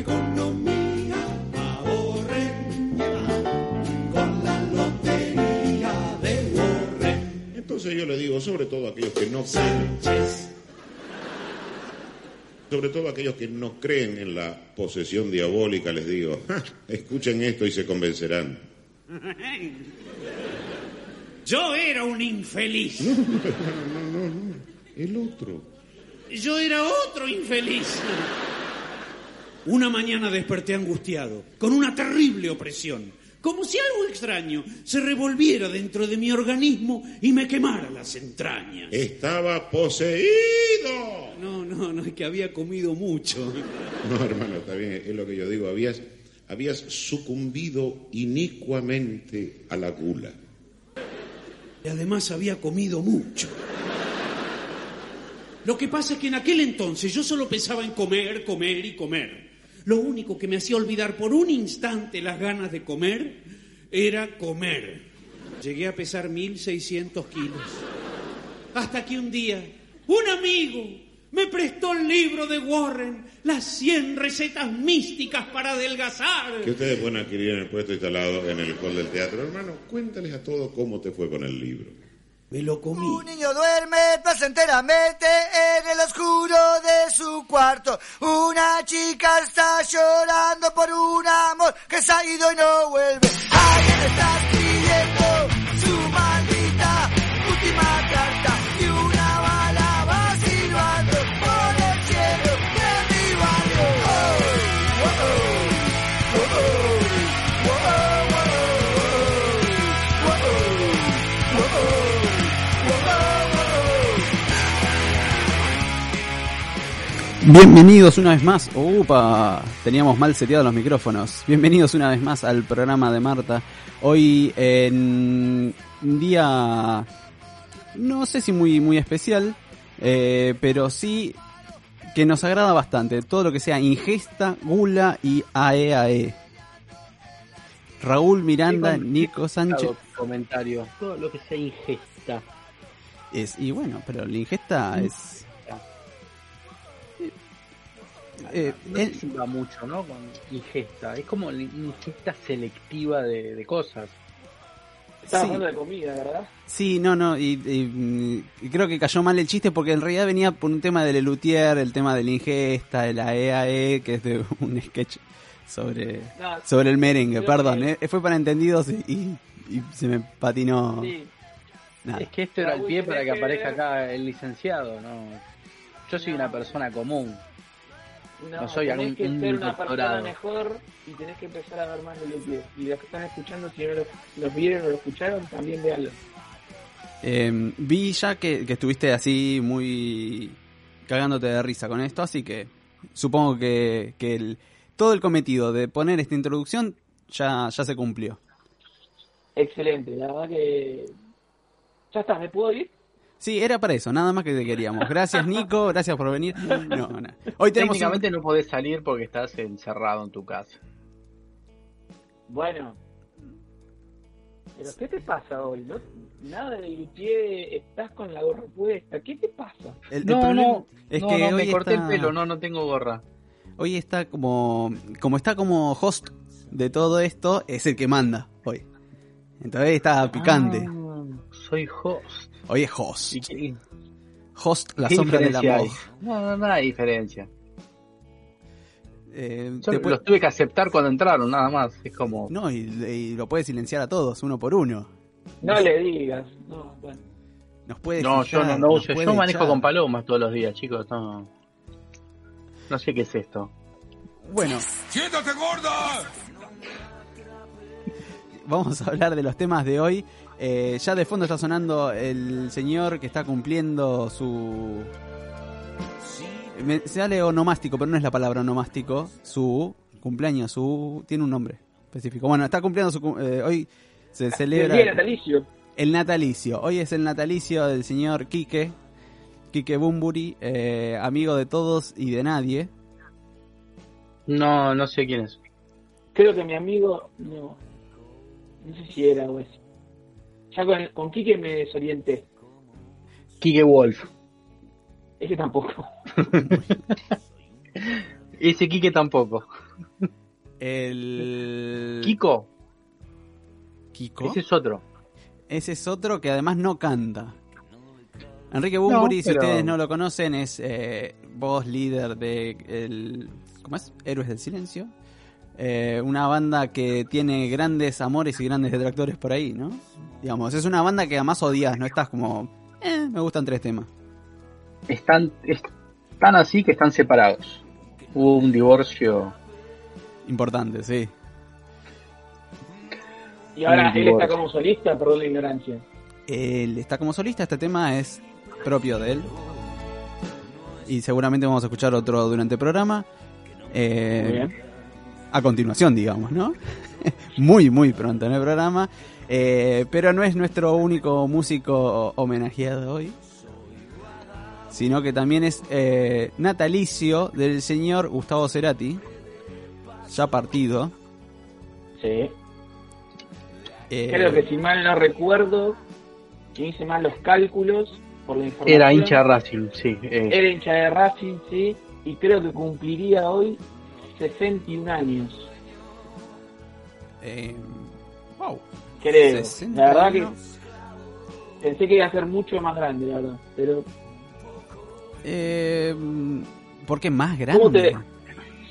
economía, ahorren, con la lotería de. Entonces yo le digo, sobre todo a aquellos que no creen, Sánchez. sobre todo a aquellos que no creen en la posesión diabólica, les digo, "Ja, escuchen esto y se convencerán. Yo era un infeliz. El otro. Yo era otro infeliz. Una mañana desperté angustiado, con una terrible opresión, como si algo extraño se revolviera dentro de mi organismo y me quemara las entrañas. Estaba poseído. No, no, no, es que había comido mucho. No, hermano, está bien, es lo que yo digo. Habías, habías sucumbido inicuamente a la gula. Y además había comido mucho. Lo que pasa es que en aquel entonces yo solo pensaba en comer, comer y comer. Lo único que me hacía olvidar por un instante las ganas de comer era comer. Llegué a pesar 1600 kilos. Hasta que un día un amigo me prestó el libro de Warren, las 100 recetas místicas para adelgazar. Que ustedes pueden adquirir en el puesto instalado en el hall del teatro. Hermano, cuéntales a todos cómo te fue con el libro. Un niño duerme placenteramente en el oscuro de su cuarto. Una chica está llorando por un amor que se ha ido y no vuelve. Alguien está escribiendo Bienvenidos una vez más. Upa, teníamos mal seteados los micrófonos. Bienvenidos una vez más al programa de Marta. Hoy en un día, no sé si muy, muy especial, eh, pero sí que nos agrada bastante. Todo lo que sea ingesta, gula y AEAE. Raúl Miranda, Sí, Nico Sánchez. comentario. Todo lo que sea ingesta. Es, y bueno, pero la ingesta es. Eh, no él- se mucho, ¿no? Con ingesta. Es como la ingesta selectiva de, de cosas. Estaba Sí. hablando de comida, ¿verdad? Sí, no, no, y, y, y creo que cayó mal el chiste porque en realidad venía por un tema de Lelutier, el tema de la ingesta, de la EAE, que es de un sketch sobre, No, sobre el merengue, perdón, que- eh, fue para entendidos y, y- y se me patinó. sí. Nada. Es que esto era el Raúl, pie para que aparezca acá el licenciado, ¿no? Yo soy No. una persona común. No, No soy tenés algún- que un ser una doctorado. persona mejor y tenés que empezar a ver más de los pies. Y los que están escuchando, si no los, los vieron o lo escucharon, también véanlo. Eh, vi ya que, que estuviste así muy cagándote de risa con esto, así que supongo que, que el, todo el cometido de poner esta introducción ya, ya se cumplió. Excelente, la verdad que... Ya está, ¿me puedo ir? Sí, era para eso, nada más que te queríamos. Gracias Nico, gracias por venir. No, no. Hoy tenemos un- Técnicamente no podés salir porque estás encerrado en tu casa. Bueno. ¿Pero qué te pasa hoy? ¿No? Nada de pie, estás con la gorra puesta. ¿Qué te pasa? el, el No, problema no, es no, que no, hoy me corté está, el pelo, no, no tengo gorra. hoy está como como está como host de todo esto, es el que manda hoy. Entonces está picante. Ah, soy host. Hoy es host. ¿Y qué, Host, la sombra del diferencia amor. No, no, no hay diferencia. Eh, Yo los tuve que aceptar cuando entraron, nada más. Es como. No, y, y lo puede silenciar a todos, uno por uno. No le digas. No, bueno. Nos puede No, yo no, no uso. Yo manejo echar. con palomas todos los días, chicos. No, no sé qué es esto. Bueno, ¡Siéntate, gorda! vamos a hablar de los temas de hoy. Eh, ya de fondo está sonando el señor que está cumpliendo su... Me, se sale onomástico, pero no es la palabra onomástico. Su cumpleaños, su... Tiene un nombre específico. Bueno, está cumpliendo su... eh, hoy se El celebra... día natalicio. El natalicio. Hoy es el natalicio del señor Quique. Quique Bumburi, eh, amigo de todos y de nadie. No, no sé quién es. Creo que mi amigo, no, no sé si era o es. Ya con, con Quique me desorienté. Kike Wolf. Ese tampoco. Ese Kike tampoco. El... Kiko, Kiko. ese es otro. Ese es otro que además no canta. Enrique Bunbury, No, si ustedes no lo conocen, es eh, voz líder de el, ¿cómo es? Héroes del Silencio. Eh, una banda que tiene grandes amores y grandes detractores por ahí, ¿no? Digamos, es una banda que además odias, no estás como, eh, me gustan tres temas. Están, están así que están separados. Hubo un divorcio. Importante, sí. Y ahora él está como solista, perdón la ignorancia. Él está como solista, este tema es propio de él. Y seguramente vamos a escuchar otro durante el programa. Eh, Muy bien. A continuación, digamos, ¿no? muy, muy pronto en el programa. Eh, pero no es nuestro único músico homenajeado hoy. Sino que también es eh, natalicio del señor Gustavo Cerati. Ya partido. Sí. Eh, Creo que si mal no recuerdo, si hice mal los cálculos por la información. Era hincha de Racing, sí. eh, Era hincha de Racing, sí. Y creo que cumpliría hoy 61 años. eh, wow. Creo. 61. La verdad que pensé que iba a ser mucho más grande, la verdad. Pero Eh, ¿Por qué más ¿Cómo grande?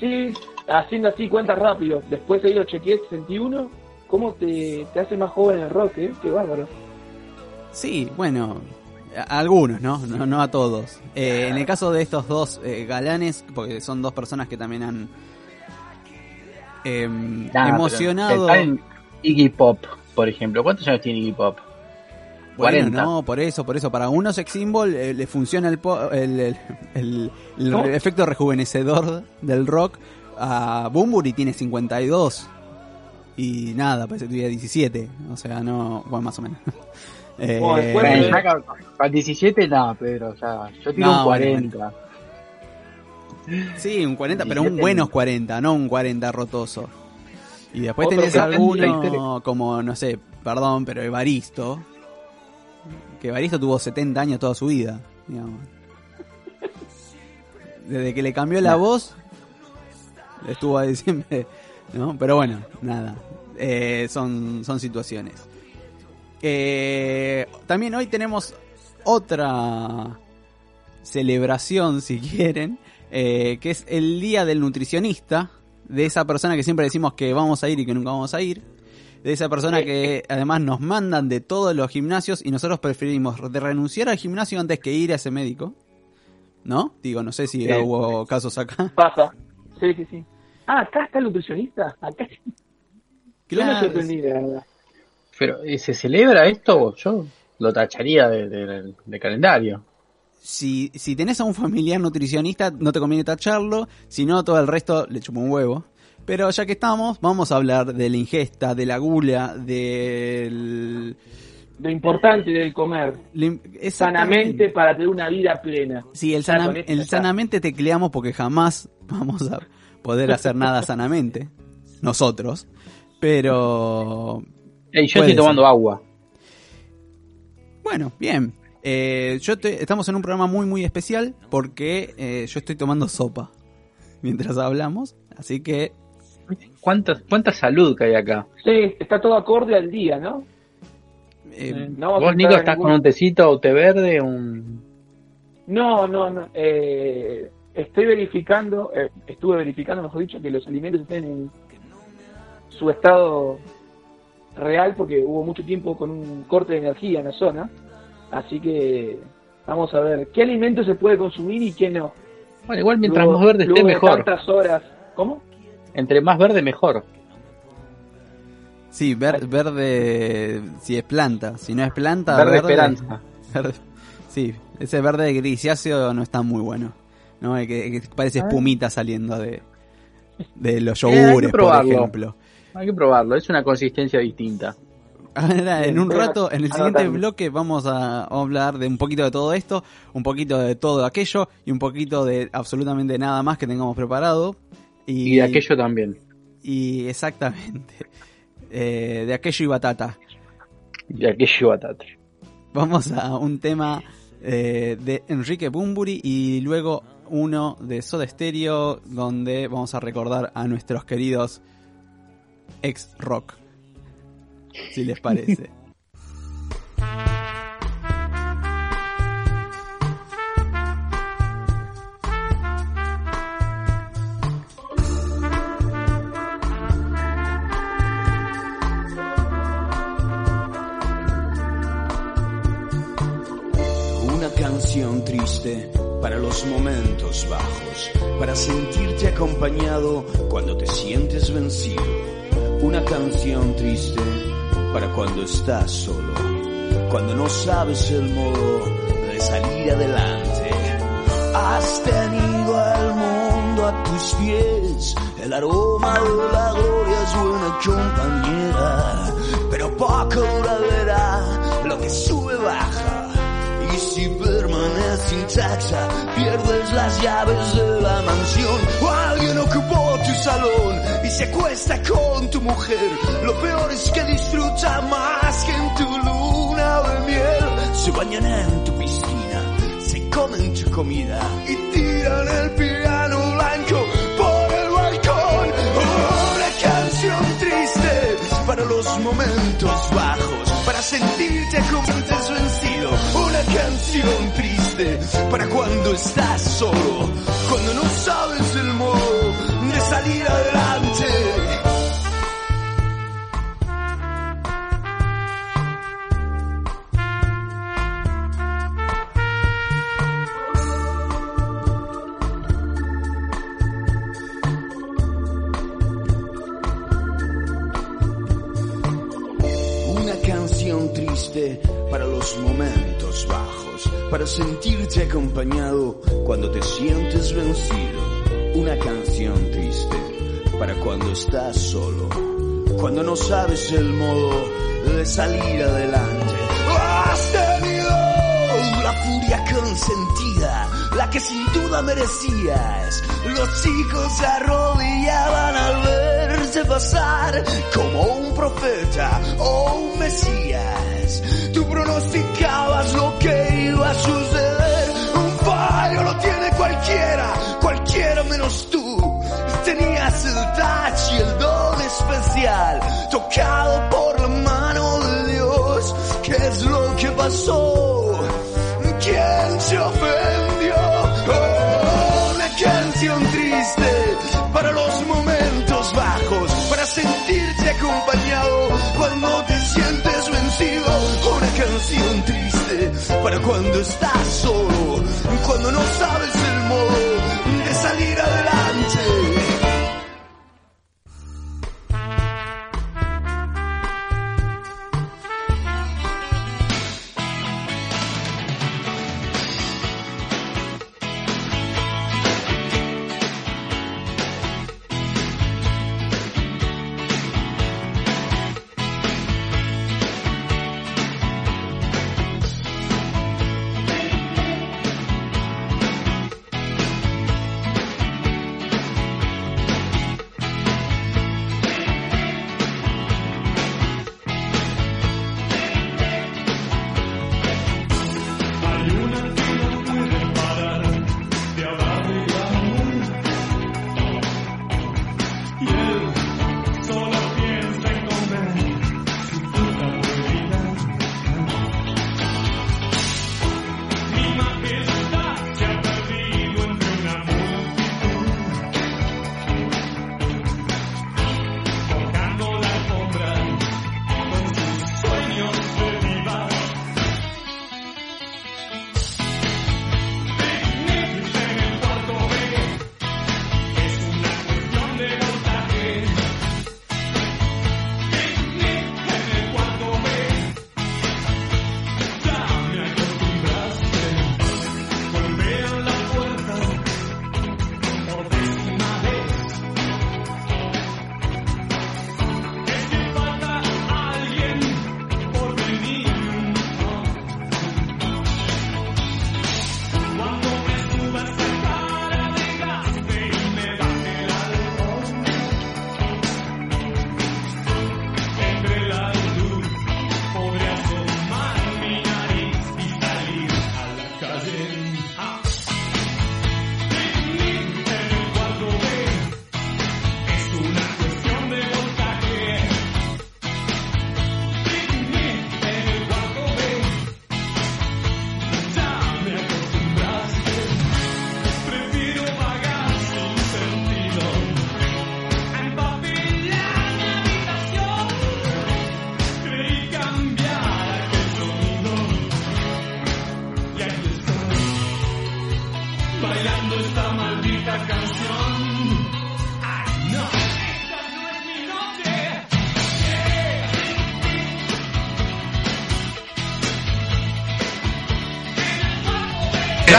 te- sí, haciendo así cuentas rápido. Después ahí lo chequeé 61. ¿Cómo te, te hace más joven el rock, eh? Qué bárbaro. Sí, bueno, a- algunos, ¿no? No, no a todos. Eh, en el caso de estos dos eh, galanes, porque son dos personas que también han em, nah, pero emocionado. en Iggy Pop, por ejemplo. ¿Cuántos años tiene Iggy Pop? Bueno, 40. no, por eso, por eso. Para unos sex symbol eh, le funciona el, po- el, el, el- efecto rejuvenecedor del rock. A Bumburi tiene 52. Y nada, parece que tuviera 17. O sea, no. Bueno, más o menos. Eh, Bueno, después Bueno, de- ya con- con 17 no, Pedro, ya. Yo tiro No, un bueno, 40. Sí, un 40, pero 17 un buenos 40, no un 40 rotoso. Y después tenés alguno como, no sé, perdón, pero Evaristo. Que Evaristo tuvo 70 años toda su vida, digamos. Desde que le cambió la voz, estuvo ahí siempre, ¿no? Pero bueno, nada. Eh, son, son situaciones. Eh, también hoy tenemos otra celebración, si quieren, eh, que es el Día del Nutricionista, de esa persona que siempre decimos que vamos a ir y que nunca vamos a ir, de esa persona que además nos mandan de todos los gimnasios y nosotros preferimos de renunciar al gimnasio antes que ir a ese médico. ¿No? Digo, no sé si Sí. hubo casos acá. Pasa. Sí, sí, sí. Ah, acá está el nutricionista. Acá Yo Claro, sorprendí, la verdad. Pero, ¿eh, ¿se celebra esto? Yo lo tacharía de, de- de calendario. Si, si tenés a un familiar nutricionista, no te conviene tacharlo, si no, todo el resto le chupa un huevo. Pero ya que estamos, vamos a hablar de la ingesta, de la gula, del... Lo importante del comer sanamente para tener una vida plena. Sí, el, sana- el sanamente tecleamos porque jamás vamos a poder hacer nada sanamente. Nosotros. Pero... Ey, yo estoy tomando agua. Bueno, bien. Eh, yo estoy- estamos en un programa muy muy especial porque eh, yo estoy tomando sopa mientras hablamos, así que ¿Cuánta, cuánta salud que hay acá? Sí, está todo acorde al día, ¿no? eh, No a Vos, Nico, estás ningún- con un tecito o té verde, un... No, no, no. eh, estoy verificando, eh, estuve verificando, mejor dicho, que los alimentos estén en su estado real porque hubo mucho tiempo con un corte de energía en la zona. Así que vamos a ver qué alimento se puede consumir y qué no. Bueno, igual mientras Luego- más verde esté, mejor. tantas horas. ¿Cómo? Entre más verde, mejor. sí, ver- verde si es planta, si no es planta, Verde esperanza. verde- sí, ese verde grisáceo no está muy bueno, ¿no? El que, el que parece Ah. espumita saliendo de, de los Eh, hay que yogures, por ejemplo. Hay que probarlo, es una consistencia distinta. Ahora, en un rato, en el siguiente anotando. bloque vamos a hablar de un poquito de todo esto, un poquito de todo aquello y un poquito de absolutamente nada más que tengamos preparado. Y, Y de aquello también. Y exactamente. Eh, de aquello y batata. Y de aquello batata. Vamos a un tema eh, de Enrique Bumburi y luego uno de Soda Stereo, donde vamos a recordar a nuestros queridos ex rock. Si les parece. Una canción triste para los momentos bajos, para sentirte acompañado cuando te sientes vencido. Una canción triste para cuando estás solo, cuando no sabes el modo de salir adelante. Has tenido al mundo a tus pies, el aroma de la gloria es buena compañera, pero poco durará lo que sube baja. Y si permanece intacta, pierdes las llaves de la mansión. Ocupó tu salón y se acuesta con tu mujer. Lo peor es que disfruta más que en tu luna de miel. Se bañan en tu piscina, se comen tu comida y tiran el piano blanco por el balcón. Una canción triste para los momentos bajos, para sentirte como antes vencido. Una canción triste para cuando estás solo, cuando no sabes el modo salir adelante. Una canción triste para los momentos bajos, para sentirte acompañado cuando te sientes vencido. Una canción triste para cuando estás solo, cuando no sabes el modo de salir adelante. Has tenido la furia consentida, la que sin duda merecías. Los chicos se arrodillaban al verte pasar como un profeta o un mesías. Tú pronosticabas lo que iba a suceder. Un fallo lo tiene cualquiera, cualquiera menos tú. Tenías el touch y el don especial, tocado por la mano de Dios. ¿Qué es lo que pasó? ¿Quién se ofendió? Oh, una canción triste para los momentos bajos, para sentirte acompañado cuando te sientes vencido. Una canción triste para cuando estás solo, cuando no sabes el modo salir adelante.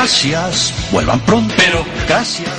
Gracias, vuelvan pronto. Pero gracias,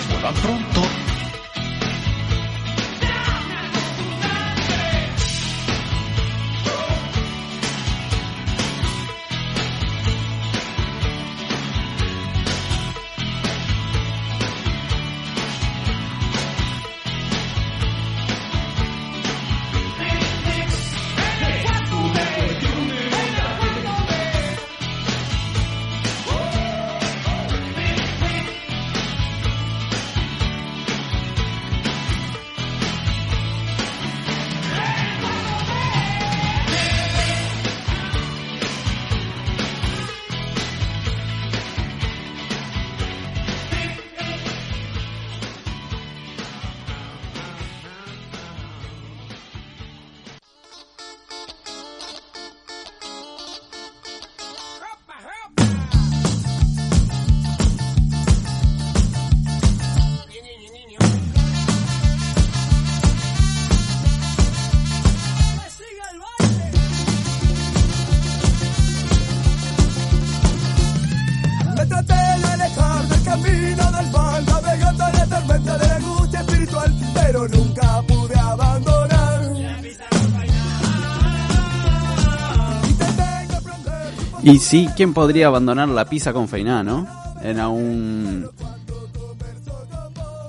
Y sí, ¿quién podría abandonar la pizza con feiná, no? Era un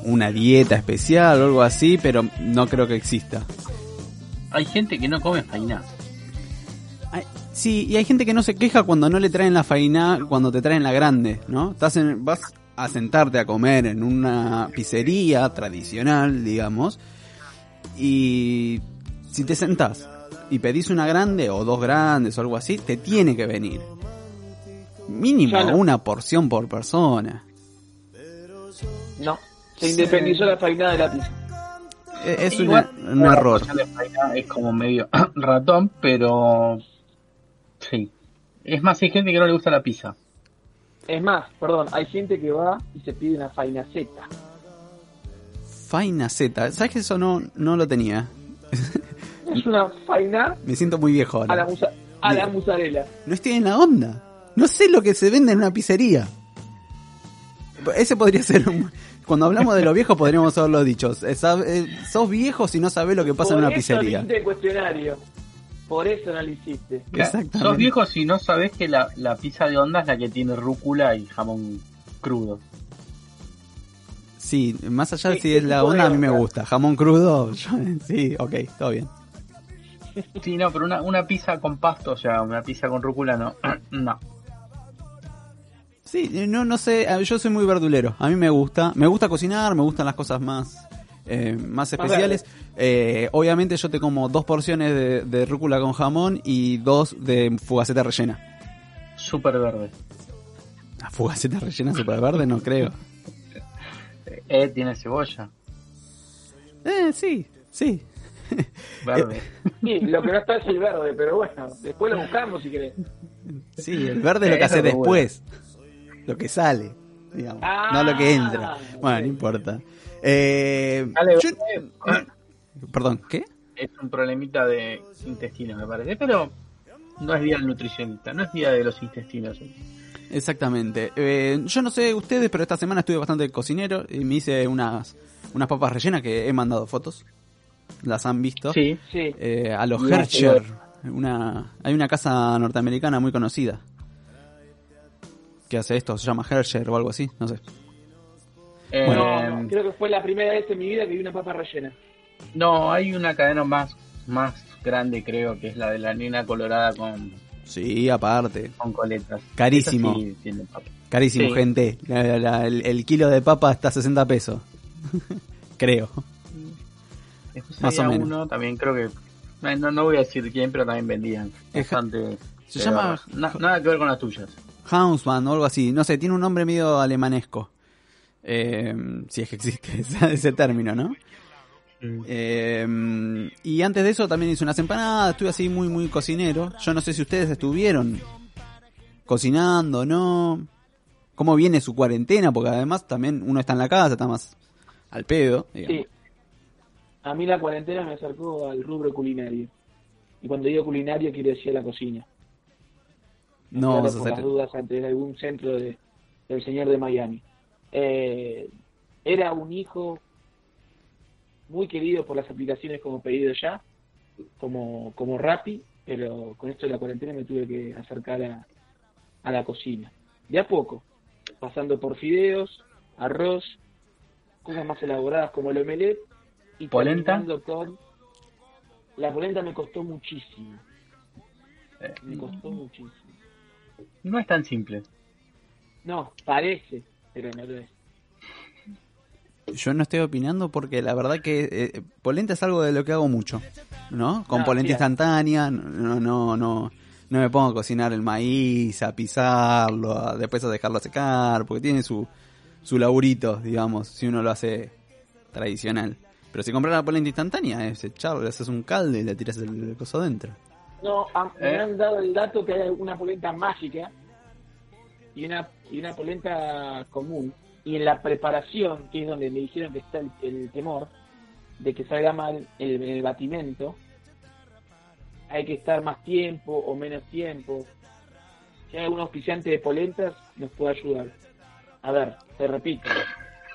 una dieta especial o algo así, pero no creo que exista. Hay gente que no come fainá. Sí, y hay gente que no se queja cuando no le traen la fainá, cuando te traen la grande, ¿no? Estás en- vas a sentarte a comer en una pizzería tradicional, digamos, y si te sentás y pedís una grande o dos grandes o algo así, te tiene que venir. Mínimo no. una porción por persona. No, se independizó la fainada de la pizza. E- Es Igual, una- un error. Es como medio ratón, pero sí. Es más, hay gente que no le gusta la pizza. Es más, perdón, hay gente que va y se pide una fainaceta. Faina Z, ¿sabes que eso no, no lo tenía? Es una faina Me siento muy viejo a la, ahora. musa a la musarela. No estoy en la onda. No sé lo que se vende en una pizzería. Ese podría ser un... Cuando hablamos de los viejos podríamos haberlo dicho. Eh, eh, Sos viejo si no sabés lo que pasa Por en una eso no pizzería. hiciste el cuestionario. Por eso no lo hiciste. Exactamente. Sos viejo si no sabés que la, la pizza de onda es la que tiene rúcula y jamón crudo. Sí, más allá de ¿Qué- si es la onda, a mí me gusta. Jamón crudo, yo- sí, ok, todo bien. Sí, no, pero una, una pizza con pasto, o sea, una pizza con rúcula no. no. Sí, no, no sé, yo soy muy verdulero. A mí me gusta, me gusta cocinar, me gustan las cosas más, eh, más especiales. Eh, obviamente yo te como dos porciones de, de rúcula con jamón y dos de fugaceta rellena. Súper verde. ¿La fugaceta rellena super verde? No creo. Eh, tiene cebolla. Eh, sí, sí. Verde. Sí, lo que no está es el verde, pero bueno, después lo buscamos si querés. Sí, el verde es lo que hace bueno. después. Lo que sale, digamos. Ah, no lo que entra. Bueno, ok. no importa. Eh, Dale, yo- Perdón, ¿qué? es un problemita de intestino, me parece, pero no es día del nutricionista, no es día de los intestinos. Exactamente. Eh, yo no sé ustedes, pero esta semana estuve bastante cocinero y me hice unas, unas papas rellenas que he mandado fotos. Las han visto. Sí, Sí. Eh, a los Hercher. Una, hay una casa norteamericana muy conocida. Que hace esto, se llama Hercher o algo así, no sé. Eh, No, no, creo que fue la primera vez en mi vida que vi una papa rellena. no, hay una cadena más, más grande, creo, que es la de la nena colorada con, Sí, aparte. con coletas. Carísimo. Esa sí tiene papa. Carísimo, Sí. gente. La- la- el, el kilo de papa está a 60 pesos. Creo. Después Más había o menos. uno, también creo que. eh, No, no voy a decir quién, pero también vendían. Es Bastante. se de llama-. Na- nada que ver con las tuyas. Hausmann o algo así. No sé, tiene un nombre medio alemanesco. Eh, si es que existe ese, término, ¿no? Eh, y antes de eso también hice unas empanadas, estuve así muy, muy cocinero. Yo no sé si ustedes estuvieron cocinando o no. ¿Cómo viene su cuarentena? Porque además también uno está en la casa, está más al pedo. digamos. Sí. A mí la cuarentena me acercó al rubro culinario. Y cuando digo culinario quiero decir la cocina. No vamos a por las hacer... dudas antes de algún centro de, el señor de Miami. Eh, era un hijo muy querido por las aplicaciones como Pedido Ya, como, como Rappi, pero con esto de la cuarentena me tuve que acercar a, a la cocina. De a poco, pasando por fideos, arroz, cosas más elaboradas como el omelette y ¿Polenta? con... La polenta me costó muchísimo. Eh, Me costó muchísimo. no es tan simple. No, parece, pero no lo es. Yo no estoy opinando porque la verdad que eh, polenta es algo de lo que hago mucho, ¿no? Con polenta mira. instantánea, no, no, no, no me pongo a cocinar el maíz, a pisarlo, a- después a dejarlo secar, porque tiene su, su laburito, digamos, si uno lo hace tradicional. Pero si compras la polenta instantánea, es echarlo, le haces un caldo y le tiras el coso dentro. No, a- me ¿Eh? han dado el dato que hay una polenta mágica y una, y una polenta común. Y en la preparación, que es donde me dijeron que está el, el temor de que salga mal el, el batimento, hay que estar más tiempo o menos tiempo. Si hay algún auspiciante de polentas, nos puede ayudar. A ver, te repito,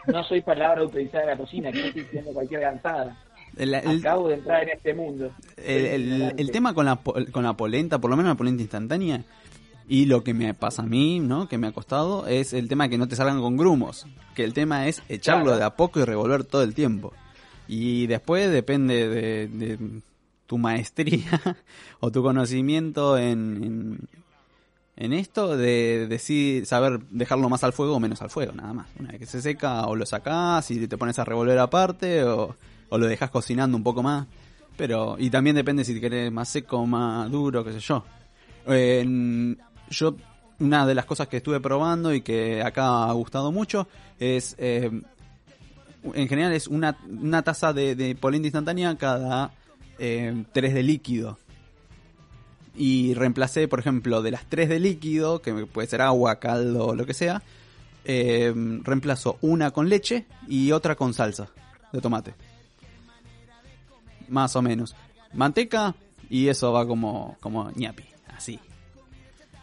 no soy palabra autorizada de la cocina, que estoy diciendo cualquier gansada. El, el- Acabo de entrar en este mundo. el- tema con la, con la polenta, por lo menos la polenta instantánea, y lo que me pasa a mí, ¿no? Que me ha costado, es el tema de que no te salgan con grumos. Que el tema es echarlo Claro. de a poco y revolver todo el tiempo. Y después depende de, de tu maestría o tu conocimiento en, en, en esto, de decir, saber dejarlo más al fuego o menos al fuego, nada más. Una vez que se seca, o lo sacás y te pones a revolver aparte, o, o lo dejas cocinando un poco más. Pero, y también depende si querés más seco más duro, qué sé yo. Yo, una de las cosas que estuve probando y que acá ha gustado mucho es, eh, en general es una, una taza de, de polenta instantánea cada eh, 3 de líquido. Y reemplacé, por ejemplo, de las 3 de líquido, que puede ser agua, caldo o lo que sea, eh, reemplazo una con leche y otra con salsa de tomate. Más o menos. Manteca y eso va como, como ñapi, así.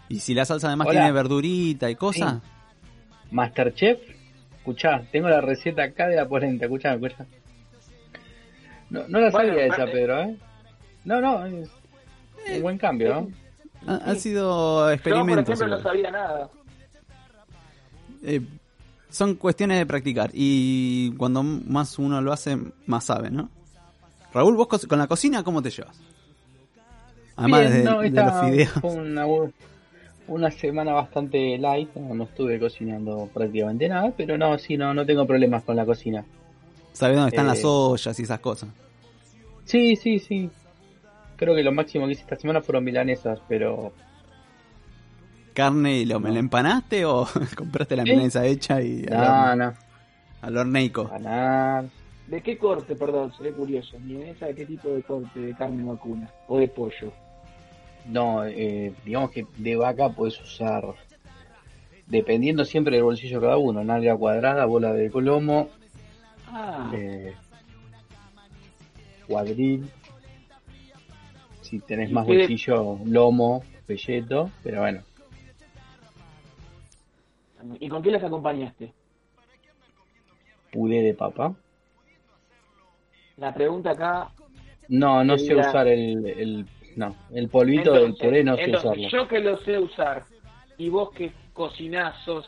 Y si la salsa además Hola. tiene verdurita y cosas, Masterchef, escuchá, tengo la receta acá de la polenta, escuchá, escuchá. No, no la Bueno, sabía esa. Pedro, ¿eh? No, no, es un buen cambio, ¿no? ha- han sido Yo, por experimentos. ejemplo, no sabía nada. Eh, son cuestiones de practicar y cuando más uno lo hace, más sabe, ¿no? Raúl, vos co- con la cocina, ¿cómo te llevas? Además Bien, de, no, de esta los fideos. Fue una, una semana bastante light, no, no estuve cocinando prácticamente nada, pero no, sí, no, no tengo problemas con la cocina. ¿Sabés dónde están eh, las ollas y esas cosas? Sí, sí, sí. Creo que lo máximo que hice esta semana fueron milanesas, pero ¿Carne y lo, me la empanaste o compraste la Sí. milanesa hecha y al no, horno? no, Al horneico. ¿De qué corte, perdón? Seré curioso. ¿Milanesa de qué tipo de corte? ¿De carne vacuna? ¿O de pollo? No, eh, digamos que de vaca puedes usar, dependiendo siempre del bolsillo de cada uno, nalga cuadrada, bola de lomo, Ah, eh, cuadril. Si tenés ¿Y más bolsillo, lomo, pelleto, pero bueno. ¿y con qué las acompañaste? Puré de papa. La pregunta acá... No, no sé usar el, el, no, el polvito del puré no sé entonces, usarlo. yo que lo sé usar, y vos que cocinás, sos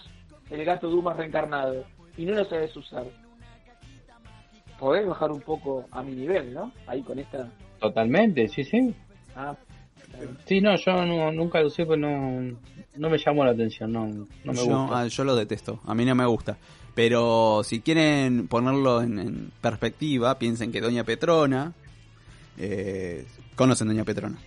el gato Dumas reencarnado, y no lo sabés usar, podés bajar un poco a mi nivel, ¿no? Ahí con esta... Totalmente, sí, sí. Ah. Sí, no, yo no- nunca lo usé, pero no, no me llamó la atención, no, no me yo, gusta. ah, yo lo detesto, a mí no me gusta. Pero si quieren ponerlo en, en perspectiva, piensen que Doña Petrona, eh, conocen Doña Petrona,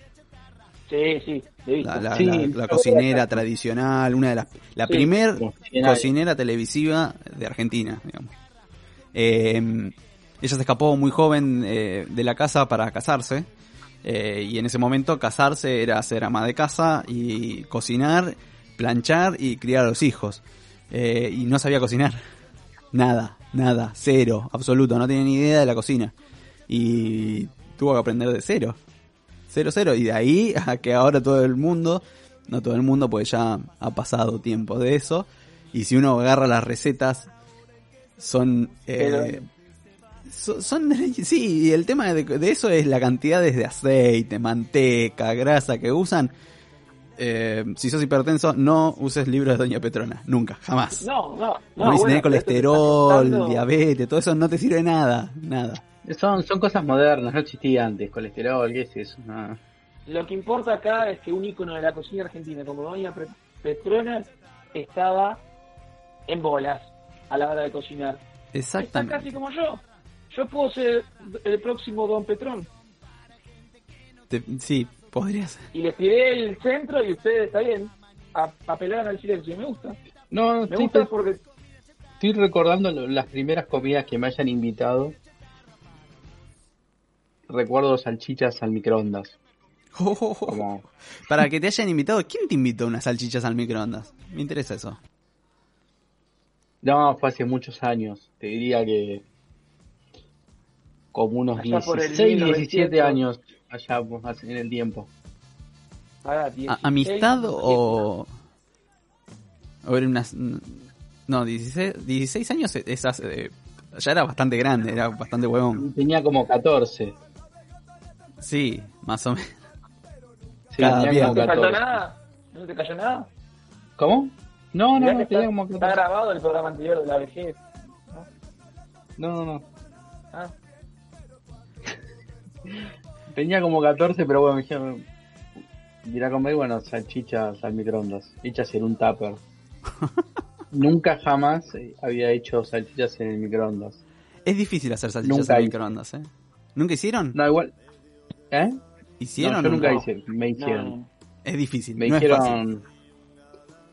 Sí, sí, la, la- Sí, la- la cocinera tradicional, una de las, la Sí, primer cocinera. cocinera televisiva de Argentina, digamos. Eh, ella se escapó muy joven eh, de la casa para casarse. Eh, y en ese momento casarse era ser ama de casa y cocinar, planchar y criar a los hijos. Eh, y no sabía cocinar. Nada, nada, cero, absoluto, no tenía ni idea de la cocina. Y tuvo que aprender de cero. Cero, cero. Y de ahí a que ahora todo el mundo, no todo el mundo, pues ya ha pasado tiempo de eso, Y si uno agarra las recetas, son... eh, so- son, sí, y el tema de, de eso es la cantidad de aceite, manteca, grasa que usan. Eh, si sos hipertenso, no uses libros de Doña Petrona. Nunca, jamás. No, no, no. Si bueno, está colesterol, diabetes, todo eso no te sirve nada, nada. Son, son cosas modernas, no existía antes. Colesterol, ¿qué es eso? No. Lo que importa acá es que un ícono de la cocina argentina como Doña Petrona estaba en bolas a la hora de cocinar. Está Exactamente. casi como yo. Yo puedo ser el próximo Don Petrón. Te- sí, podrías. Y les tiré el centro y ustedes, está bien, a- apelaron al silencio. Me gusta. No, Me estoy, gusta porque estoy recordando las primeras comidas que me hayan invitado. Recuerdo salchichas al microondas. Como, Para que te hayan invitado, ¿quién te invitó unas salchichas al microondas? Me interesa eso. no, fue hace muchos años. Te diría que como unos Allá por el 16, 1900. 17 años allá en el tiempo. Ahora, ¿A- 16, ¿Amistad o.? O era unas. No, 16, 16 años esas, eh, ya era bastante grande, era bastante huevón. Tenía como 14. Sí, más o menos. Sí, Cada tenía día. como ¿No te faltó 14. nada? ¿No te cayó nada? ¿Cómo? No, no, Mirá no, tenía está, como está 14. grabado el programa anterior de la vejez. No, no, no. Ah, Tenía como 14, pero bueno, me dijeron, ir a comer, bueno, salchichas al microondas, hechas en un tupper. Nunca jamás eh, había hecho salchichas en el microondas. Es difícil hacer salchichas Nunca en hice. microondas, ¿eh? ¿Nunca hicieron? No, igual. ¿Eh? ¿Hicieron? No, yo o nunca no? hice, me hicieron. no. Es difícil, Me no es fácil. dijeron,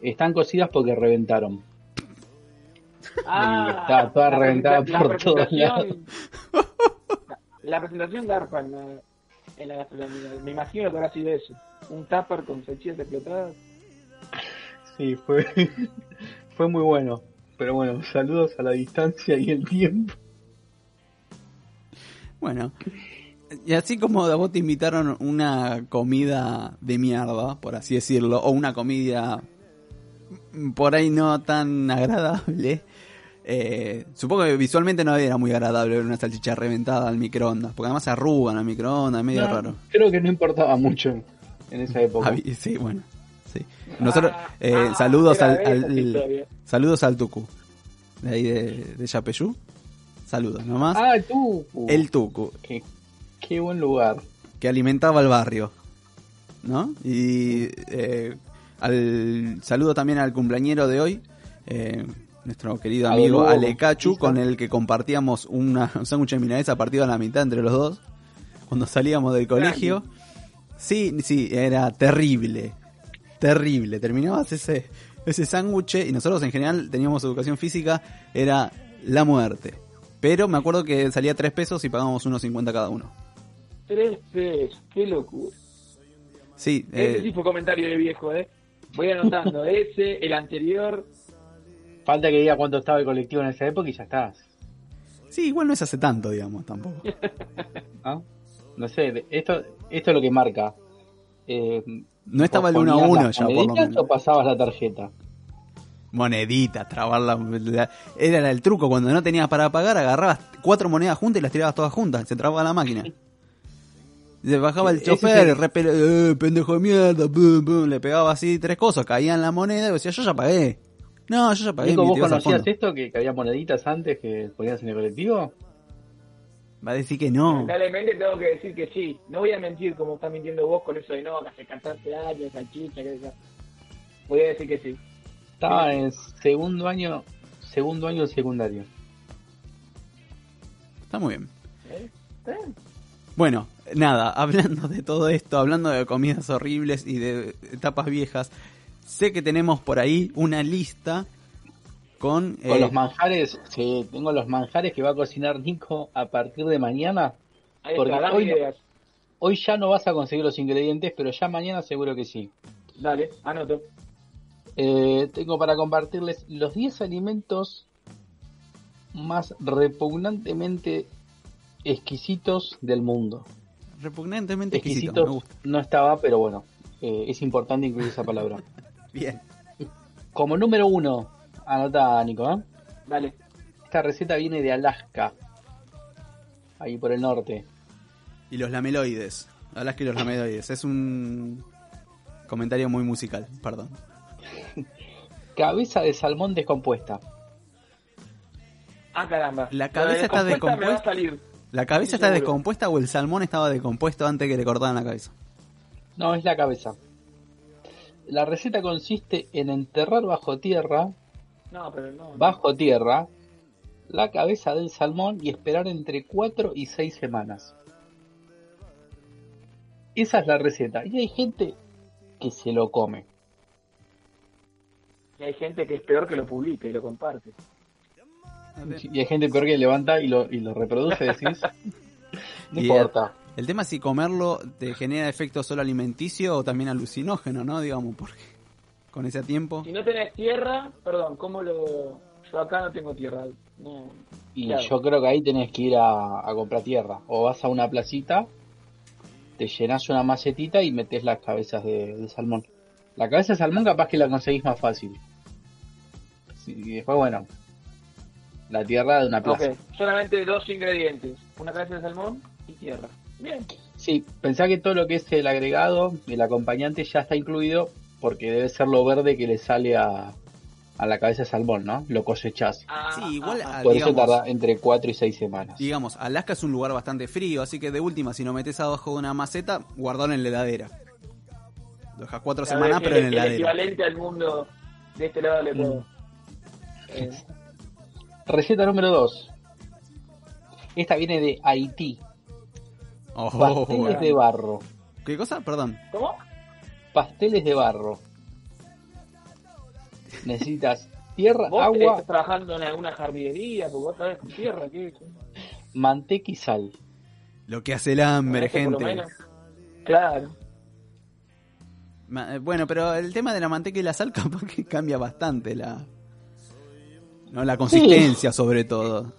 están cocidas porque reventaron. Ah, Estaba toda la reventada por todos presentación- La, presentación garpa en la, en la gastronomía. Me imagino que habrá sido eso. Un tupper con salchichas explotadas. Sí, fue, fue muy bueno. Pero bueno, saludos a la distancia y el tiempo. Bueno, y así como a vos te invitaron una comida de mierda, por así decirlo, o una comida por ahí no tan agradable, eh, supongo que visualmente no era muy agradable ver una salchicha reventada al microondas, porque además se arrugan al microondas, es medio No, raro. Creo que no importaba mucho en esa época. Ah, sí, bueno, sí. Nosotros, Ah, eh, ah, saludos era al, saludos al Tucu, de ahí de, de Yapeyú. Saludos, nomás. Ah, tú. El Tucu, Qué, qué buen lugar. que alimentaba al barrio, ¿no? Y eh, al saludo también al cumpleañero de hoy, eh, nuestro querido A amigo Alecachu, con el que compartíamos una, un sándwich de milanesa partido a la mitad entre los dos, cuando salíamos del colegio. Sí, sí, era terrible, terrible. Terminabas ese, ese sándwich y nosotros en general teníamos educación física, era la muerte. Pero me acuerdo que salía 3 pesos y pagábamos unos 50 cada uno. Tres pesos, qué locura. Sí, Ese eh, sí fue comentario de viejo, ¿eh? Voy anotando ese, el anterior. Falta que diga cuánto estaba el colectivo en esa época y ya estás. sí, igual no es hace tanto, digamos, tampoco. ¿no? No sé, esto, esto es lo que marca. Eh, No estaba el ¿vos 1 a ponías 1 las ya, por lo menos. o pasabas la tarjeta? Moneditas, trabar la, la- Era el truco, cuando no tenías para pagar, agarrabas cuatro monedas juntas y las tirabas todas juntas, se trababa la máquina. Se bajaba el chofer, el- re pele- eh, pendejo de mierda, pum, pum, le pegaba así tres cosas, caían la moneda y decía, yo ya pagué. No, yo ya pagué. Nico, mi ¿vos conocías esto? Que, que había moneditas antes que ponías en el colectivo? Va a decir que no. Lamentablemente tengo que decir que sí. No voy a mentir como estás mintiendo vos con eso de no, que hace 14 años, salchicha, que. Voy a decir que sí. Estaba en segundo año, segundo año secundario. Está muy bien. ¿Eh? ¿Eh? Bueno, nada, hablando de todo esto, hablando de comidas horribles y de etapas viejas, sé que tenemos por ahí una lista con... Con eh, los manjares, sí, tengo los manjares que va a cocinar Nico a partir de mañana. Ahí Porque está, hoy ideas. Hoy ya no vas a conseguir los ingredientes, pero ya mañana seguro que sí. Dale, anoto. Eh, tengo para compartirles los 10 alimentos más repugnantemente exquisitos del mundo. repugnantemente exquisito, Exquisitos me gusta. no estaba, pero bueno, eh, es importante incluir esa palabra. Bien. Como número uno, Anota, Nico, ¿eh? Dale. Esta receta viene de Alaska. Ahí por el norte. Y los lameloides. Alaska y los lameloides. Es un comentario muy musical, perdón. Cabeza de salmón descompuesta. Ah, caramba. La cabeza está me va a descompuesta. salir. ¿La cabeza Sí, está seguro. descompuesta o el salmón estaba descompuesto antes que le cortaran la cabeza? No, es la cabeza. La receta consiste en enterrar bajo tierra, No, pero no. bajo tierra, la cabeza del salmón y esperar entre 4 y 6 semanas. Esa es la receta. Y hay gente que se lo come. Y hay gente que es peor que lo publica y lo comparte. Y hay gente peor que levanta y lo, y lo reproduce, decís. No Y importa. El tema es si comerlo te genera efecto solo alimenticio o también alucinógeno, ¿no? Digamos, porque con ese tiempo. Si no tenés tierra, perdón, ¿cómo lo...? Yo acá no tengo tierra. No. Y Claro. yo creo que ahí tenés que ir a, a comprar tierra. O vas a una placita, te llenas una macetita y metes las cabezas de, de salmón. La cabeza de salmón capaz que la conseguís más fácil. Sí, y después, bueno, la tierra de una plaza. Ok, solamente dos ingredientes. Una cabeza de salmón y tierra. Bien. Sí, pensá que todo lo que es el agregado, el acompañante ya está incluido porque debe ser lo verde que le sale a, a la cabeza de salmón, ¿no? Lo cosechás. Ah, Sí, igual, ah, ah, Por eso tarda entre 4 y 6 semanas. digamos, Alaska es un lugar bastante frío, así que de última, si lo metes abajo de una maceta, guardalo en la heladera. Lo dejas cuatro a semanas, ver, pero en el, la el heladera. equivalente al mundo de este lado del. Eh, Receta número 2. Esta viene de Haití. Oh, Pasteles de barro. ¿Qué cosa? Perdón. ¿Cómo? Pasteles de barro. Necesitas tierra, ¿Vos agua, estás trabajando en alguna jardinería? Porque vos sabés tierra, ¿qué? manteca y sal. Lo que hace el hambre, gente. menos. Claro. Ma- eh, Bueno, pero el tema de la manteca y la sal capaz que cambia bastante la... No, la consistencia sobre todo.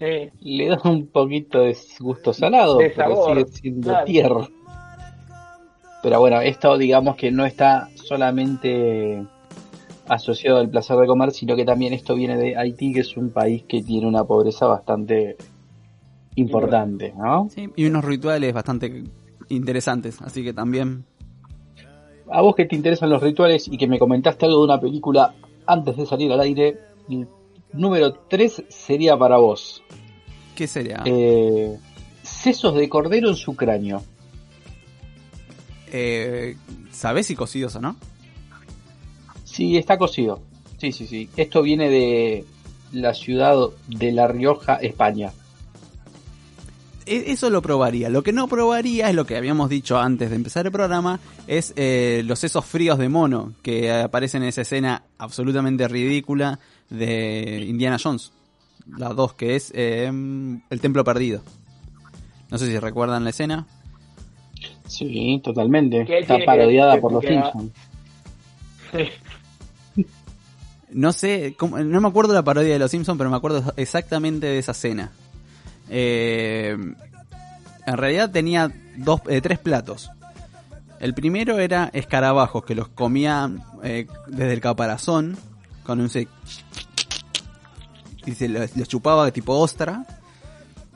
Sí. Le da un poquito de gusto salado, De pero sigue siendo claro. tierra. Pero bueno, esto digamos que no está solamente asociado al placer de comer, sino que también esto viene de Haití, que es un país que tiene una pobreza bastante importante, ¿no? Sí, y unos rituales bastante interesantes, así que también... A vos que te interesan los rituales y que me comentaste algo de una película antes de salir al aire, el número 3 sería para vos. ¿Qué sería? Eh, sesos de cordero en su cráneo. Eh, ¿Sabés si cocidos o no? Sí, está cocido. Sí, sí, sí. Esto viene de la ciudad de La Rioja, España. E- Eso lo probaría. Lo que no probaría es lo que habíamos dicho antes de empezar el programa, es eh, los sesos fríos de mono que aparecen en esa escena absolutamente ridícula de Indiana Jones. La 2, que es eh, El Templo Perdido. No sé si recuerdan la escena. Sí, totalmente. ¿Qué Está parodiada que- por los Simpsons. No sé, cómo- no me acuerdo la parodia de Los Simpsons, pero me acuerdo exactamente de esa escena. Eh, en realidad tenía dos, eh, tres platos. El primero era escarabajos, que los comía eh, desde el caparazón, con un se... y se los, los chupaba tipo ostra.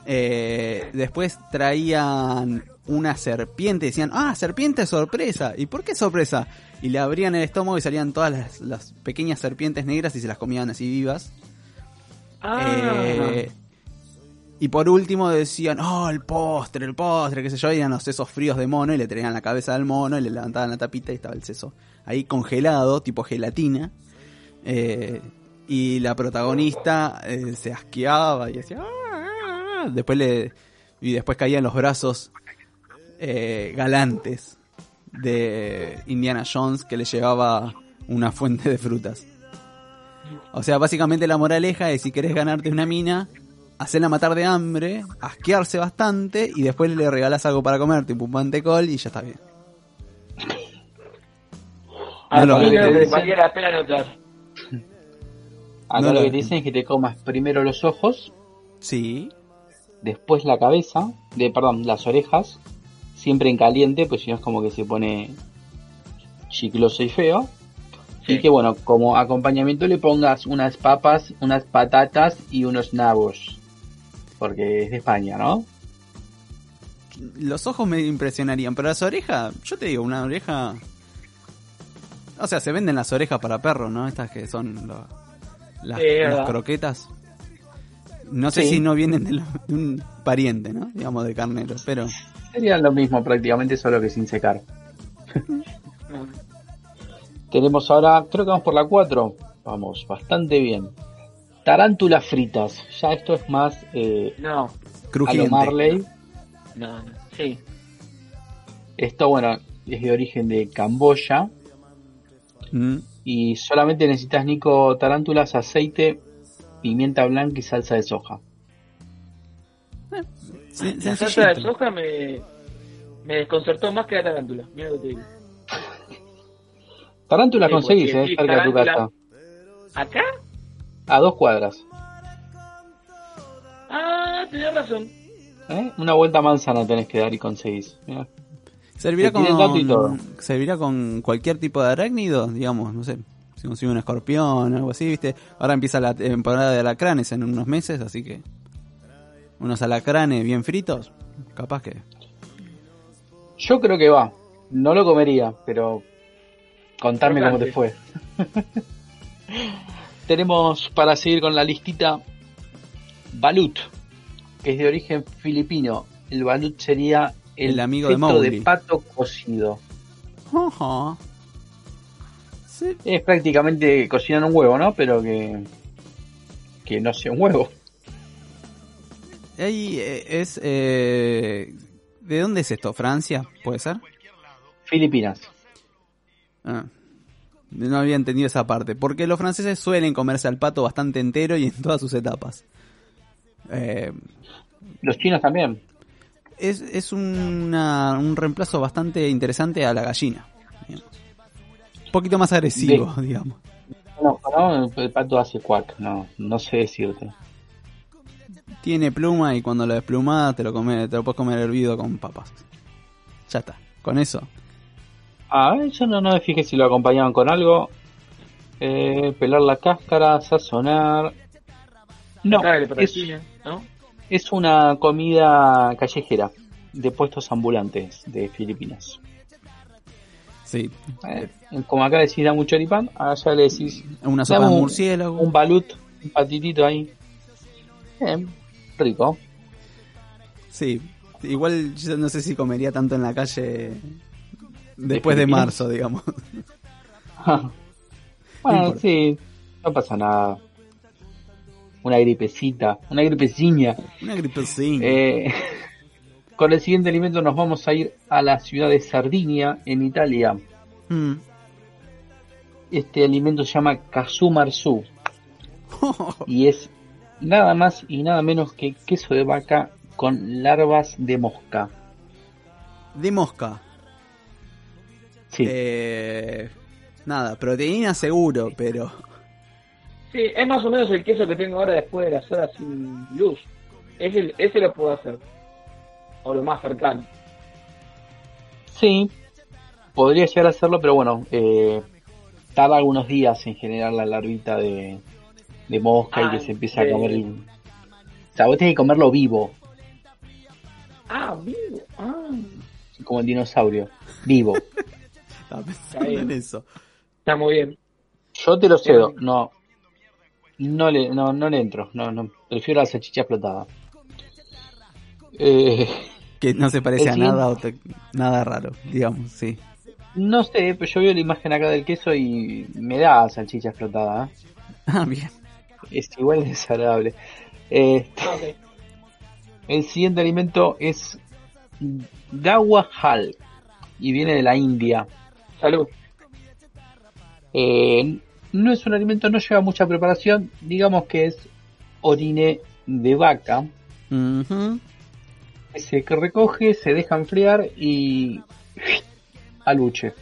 Eh, después traían una serpiente, decían, ah, serpiente sorpresa. ¿Y por qué sorpresa? Y le abrían el estómago y salían todas las, las pequeñas serpientes negras y se las comían así vivas. Ah, Eh, y por último decían, oh, el postre, el postre, qué sé yo, y eran los sesos fríos de mono y le traían la cabeza del mono y le levantaban la tapita y estaba el seso ahí congelado, tipo gelatina. Eh, y la protagonista eh, se asqueaba y decía, "Ah, ah, ah". después le y después caían los brazos eh, galantes de Indiana Jones que le llevaba una fuente de frutas. O sea, básicamente la moraleja es si querés ganarte una mina, hacerla matar de hambre, asquearse bastante y después le regalás algo para comer, tipo un mantecol y ya está bien. Al no lo que valía la pena anotar. Acá No lo lo- que te dicen es que te comas primero los ojos, Sí. después la cabeza, de perdón, las orejas, siempre en caliente, pues si no es como que se pone chicloso y feo. Y que bueno, como acompañamiento le pongas unas papas, unas patatas y unos nabos. Porque es de España, ¿no? Los ojos me impresionarían, pero las orejas, yo te digo, una oreja... O sea, se venden las orejas para perros, ¿no? Estas que son lo- las, Sí, es las verdad. croquetas. No sé Sí. si no vienen de, lo- de un pariente, ¿no? Digamos, de carnero, pero... Serían lo mismo prácticamente, solo que sin secar. Tenemos ahora, creo que vamos por la 4. Vamos, bastante bien. Tarántulas fritas. Ya esto es más eh, No, a lo Crujiente. Marley. no, no. Sí. Esto, bueno, es de origen de Camboya. Mm. Y solamente necesitas, Nico, tarántulas, aceite, pimienta blanca y salsa de soja. Sen- La salsa de soja me, me desconcertó más que la tarántula. Mira lo que te digo. Tarántulas Sí, conseguís, porque eh, sí, cerca de tu tarántula. casa. ¿Acá? A dos cuadras. Ah, tenés razón. ¿eh? Una vuelta manzana tenés que dar y conseguís. Mirá. Servirá con, servirá con cualquier tipo de arácnido, digamos, no sé. Si consigue un escorpión o algo así, ¿viste? Ahora empieza la temporada de alacranes en unos meses, así que unos alacranes bien fritos, capaz que... Yo creo que va. No lo comería, pero contarme cómo te fue. Tenemos para seguir con la listita Balut, que es de origen filipino. El balut sería el, El amigo de Mowgli. pato cocido. Ajá. Sí, Es prácticamente cocinar un huevo, ¿no? Pero que que no sea un huevo. Ahí eh, es... eh, ¿De dónde es esto? ¿Francia? ¿Puede ser? Filipinas. Ah, no había entendido esa parte. Porque los franceses suelen comerse al pato bastante entero y en todas sus etapas. Eh, Los chinos también. Es es una- un reemplazo bastante interesante a la gallina. digamos. Un poquito más agresivo, digamos. No, no, el pato hace cuac, no, no sé decirte. Tiene pluma y cuando lo desplumás te lo, come, te lo puedes comer hervido con papas. Ya está. Con eso. Ah, yo no, no me fijé si lo acompañaban con algo. Eh, pelar la cáscara, sazonar. No, es, ¿no? Es una comida callejera de puestos ambulantes de Filipinas. Sí. Eh, como acá decís dame un choripán, allá le decís Una sopa de un- murciélago. un balut, un patitito ahí. Eh, rico. Sí. Igual yo no sé si comería tanto en la calle después de marzo, digamos. bueno, importa. sí, no pasa nada. Una gripecita, una gripeciña. Una gripecina. Eh, con el siguiente alimento nos vamos a ir a la ciudad de Sardinia, en Italia. Mm. Este alimento se llama Kasumarsu y es nada más y nada menos que queso de vaca con larvas de mosca. De mosca. Sí, Eh, nada, proteína seguro, pero... Sí, es más o menos el queso que tengo ahora después de las horas sin luz. Ese, ese lo puedo hacer. O lo más cercano. sí, podría llegar a hacerlo, pero bueno, eh, tarda algunos días en generar la larvita de, de mosca y Ah, que se empieza a comer. el- O sea, vos tenés que comerlo vivo, Ah, vivo. Ah, como el dinosaurio, vivo. Bien. en eso. está muy bien. Yo te lo cedo, no. No le, no, no le entro, no, no. Prefiero la salchicha explotada. Eh, Que no se parece a siguiente- nada, o te- nada raro, digamos, sí. no sé, pero yo veo la imagen acá del queso y me da salchicha explotada. ¿eh? Ah, bien. Es igual de desagradable. Eh, el siguiente alimento es Dawa Hal y viene de la India. Salud. Eh, no es un alimento, no lleva mucha preparación. Digamos que es orine de vaca. Se recoge, se deja enfriar y aluche.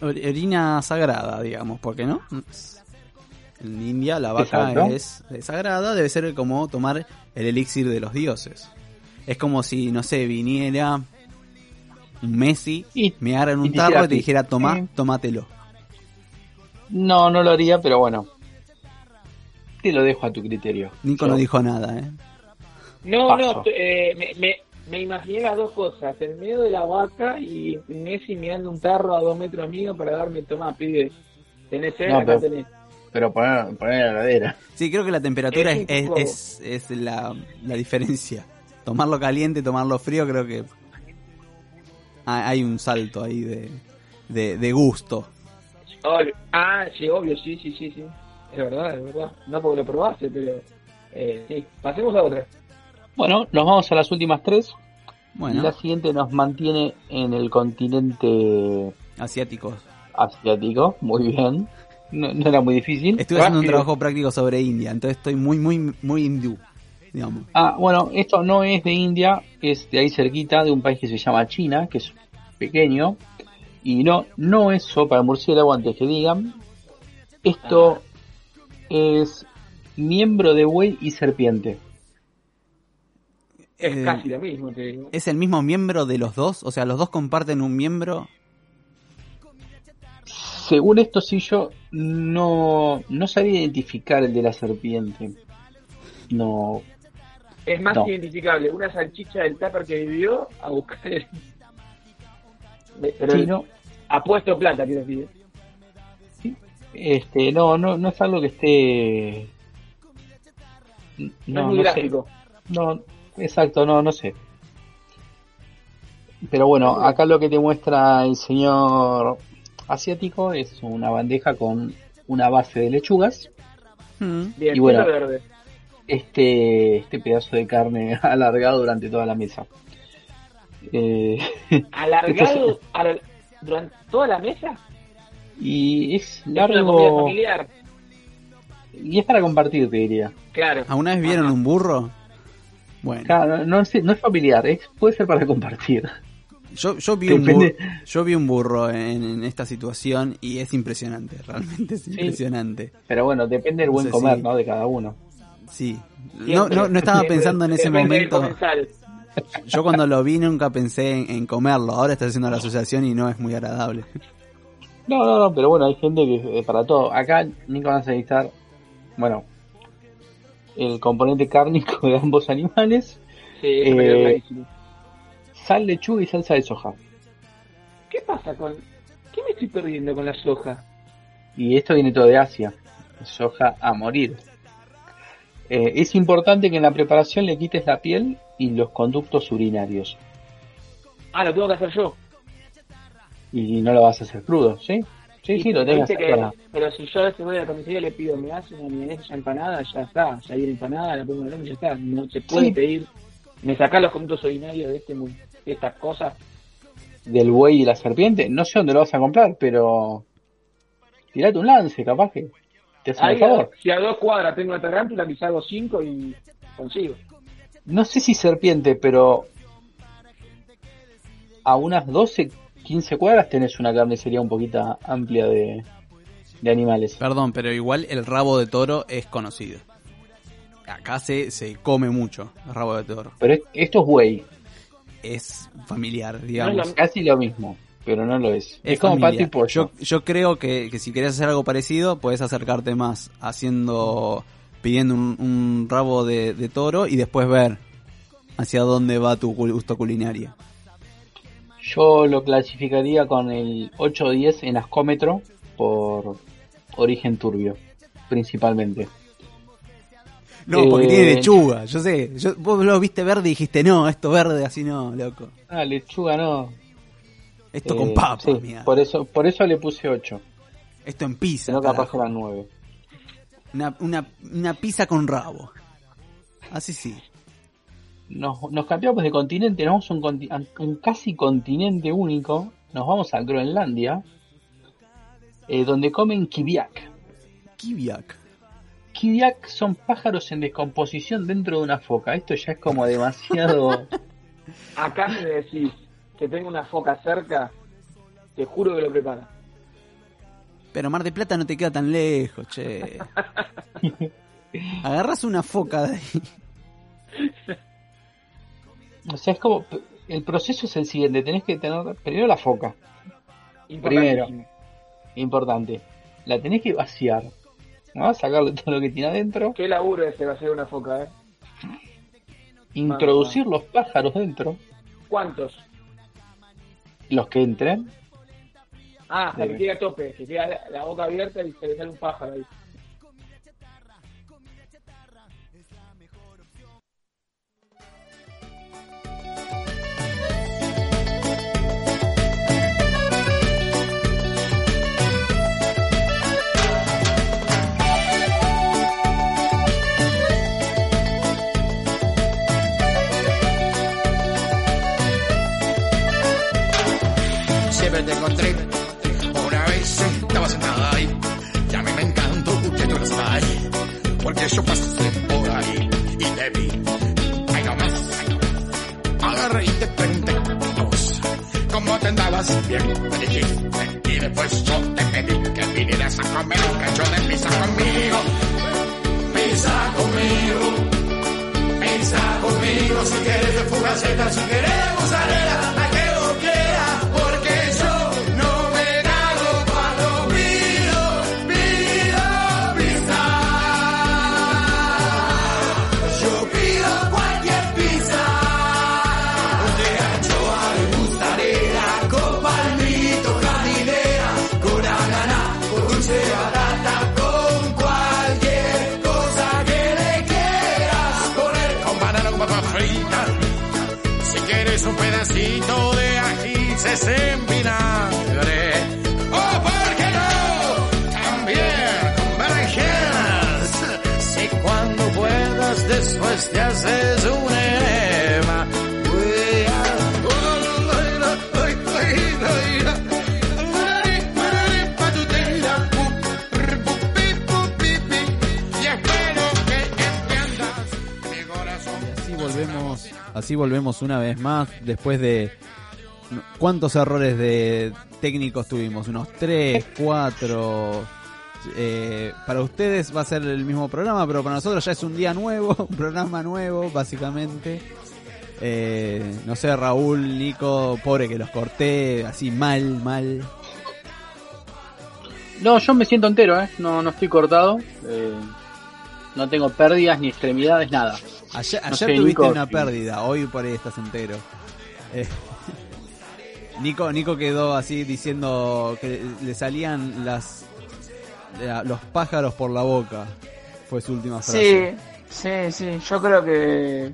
Or- Orina sagrada, digamos, porque no? En India la vaca Exacto. es, sagrada, debe ser como tomar el elixir de los dioses. Es como si, no sé, viniera un Messi, Y- me en y un tarro y te dijera, toma, Sí. tómatelo. No, no lo haría, pero bueno. Te lo dejo a tu criterio. Nico Yo- no dijo nada, ¿eh? No, Paso. no, eh, me, me, me imaginé las dos cosas, el medio de la vaca y Messi mirando un tarro a dos metros mío para darme, tomá, pibe, tenés sed, No, acá pero- tenés. Pero poner, poner en la heladera. Sí, creo que la temperatura Es es, es, es- es la, la diferencia. Tomarlo caliente, tomarlo frío, creo que ha- hay un salto ahí de, de, de gusto. Obvio. Ah, sí, obvio, sí, sí, sí, sí. Es verdad, es verdad. No porque lo probaste, pero eh, sí. Pasemos a otra. Bueno, nos vamos a las últimas tres. Y Bueno, la siguiente nos mantiene en el continente asiáticos. asiático. Muy bien. No, no era muy difícil. Estuve haciendo un trabajo práctico sobre India, entonces estoy muy, muy, muy hindú, digamos. Ah, bueno, esto no es de India, es de ahí cerquita, de un país que se llama China, que es pequeño. Y no, no es sopa de murciélago, antes que digan. Esto es miembro de buey y serpiente. Es Eh, casi lo mismo, te digo. ¿Es el mismo miembro de los dos? O sea, los dos comparten un miembro. Según esto, sí, yo no, no sabía identificar el de la serpiente. No, Es más no. identificable una salchicha del tupper que vivió a buscar el... Pero sí, no, apuesto plata, quiero decir. este, no, no, no es algo que esté. No, No, es muy no sé. gráfico. No, exacto, no, no sé. Pero bueno, acá lo que te muestra el señor asiático es una bandeja con una base de lechugas, Hmm. Bien, Y bueno. verde. este, este pedazo de carne alargado durante toda la mesa. Eh, Alargado al- durante toda la mesa. y es Es una comida largo familiar. y es para compartir, te diría. Claro. ¿Alguna vez vieron un burro? Bueno, Claro, no, es, no es familiar, es, puede ser para compartir. yo, yo, vi un burro, yo vi un burro en, en esta situación y es impresionante, realmente es impresionante. Pero bueno, depende del buen No sé comer, si- ¿no? De cada uno. Sí. No, Siempre, no, no estaba siempre. pensando en ese momento. Yo cuando lo vi nunca pensé en, en comerlo. Ahora está haciendo la asociación y no es muy agradable. No, no, no, pero bueno, hay gente que eh, para todo. Acá, Nico, vas a necesitar, bueno, el componente cárnico de ambos animales, Sí, Eh, sal, lechuga y salsa de soja. ¿Qué pasa con.? ¿Qué me estoy perdiendo con la soja? Y esto viene todo de Asia. Soja a morir. Eh, es importante que en la preparación le quites la piel y los conductos urinarios. Ah, lo tengo que hacer yo. Y no lo vas a hacer crudo, ¿sí? Sí, sí, lo tenés que hacer. que- Pero si yo a veces voy a la comisaría y le pido, me hace una milanesa empanada, ya está. Ya viene empanada, la pongo en el y ya está. No se puede Sí. pedir. Me sacás los conductos urinarios de, este, de estas cosas. del buey y la serpiente. No sé dónde lo vas a comprar, pero tirate un lance, capaz que te hace Ahí, un favor. si a dos cuadras tengo una tarántula, quizás hago cinco y consigo. No sé si serpiente, pero a unas 12, 15 cuadras tenés una carnicería un poquito amplia de, de animales. Perdón, pero igual el rabo de toro es conocido. Acá se, se come mucho el rabo de toro. Pero es- esto es buey, Es familiar, No es digamos. lo- casi lo mismo, pero no lo es. Es, Es como y pollo. Yo, yo creo que, que si querés hacer algo parecido, puedes acercarte más haciendo, pidiendo un, un rabo de, de toro y después ver hacia dónde va tu gusto culinario. Yo lo clasificaría con el 8 o 10 en ascómetro por origen turbio, principalmente. No, porque Eh, tiene lechuga, yo sé. Yo, vos lo viste verde y dijiste, no, esto verde así no, loco. Ah, lechuga no. Esto Eh, con papa, sí, mira. por eso, por eso le puse 8. Esto en pizza. No capaz carajo. eran 9. Una, una, una pizza con rabo. Así sí. Nos, nos cambiamos de continente, nos vamos a un, conti- a un casi continente único. Nos vamos a Groenlandia, eh, donde comen kiviak. Kiviak. Kiviak son pájaros en descomposición dentro de una foca. Esto ya es como demasiado. Acá me decís que tengo una foca cerca, te juro que lo prepara. Pero Mar de Plata no te queda tan lejos, che. Agarras una foca de ahí. o sea, es como. El proceso es el siguiente: tenés que tener primero la foca, Importantísimo. importante. la tenés que vaciar, ¿no? sacarle todo lo que tiene adentro, Qué laburo ese va a ser una foca, ¿eh? introducir los pájaros dentro, ¿Cuántos? los que entren, Ah, hasta que Debe. llegue a tope, que queda la, la boca abierta y se le sale un pájaro ahí. Porque yo pasé por ahí y te vi. Ay, no más. Agarré y te pregunté ¿Cómo te andabas? Bien, me dijiste. Y después yo te pedí que vinieras a comer un cacho de pizza conmigo. Pizza conmigo. Pizza conmigo. Si quieres de fugaceta, si quieres mozzarella, pedacito de ají, se en vinagre. O, ¿por qué no? También con berenjenas. Si cuando puedas después te haces un enema. Así volvemos una vez más después de cuántos errores de técnicos tuvimos, unos 3, 4 para ustedes va a ser el mismo programa, pero para nosotros ya es un día nuevo, un programa nuevo, básicamente. Eh, no sé, Raúl, Nico, pobre que los corté así mal, mal. No, yo me siento entero, ¿eh? No, no estoy cortado. eh, no tengo pérdidas ni extremidades, nada. Ayer, No ayer sé, tuviste Nico, una sí. pérdida, hoy por ahí estás entero. Eh, Nico, Nico quedó así diciendo que le salían las la- los pájaros por la boca. Fue su última frase. Sí, sí, sí. Yo creo que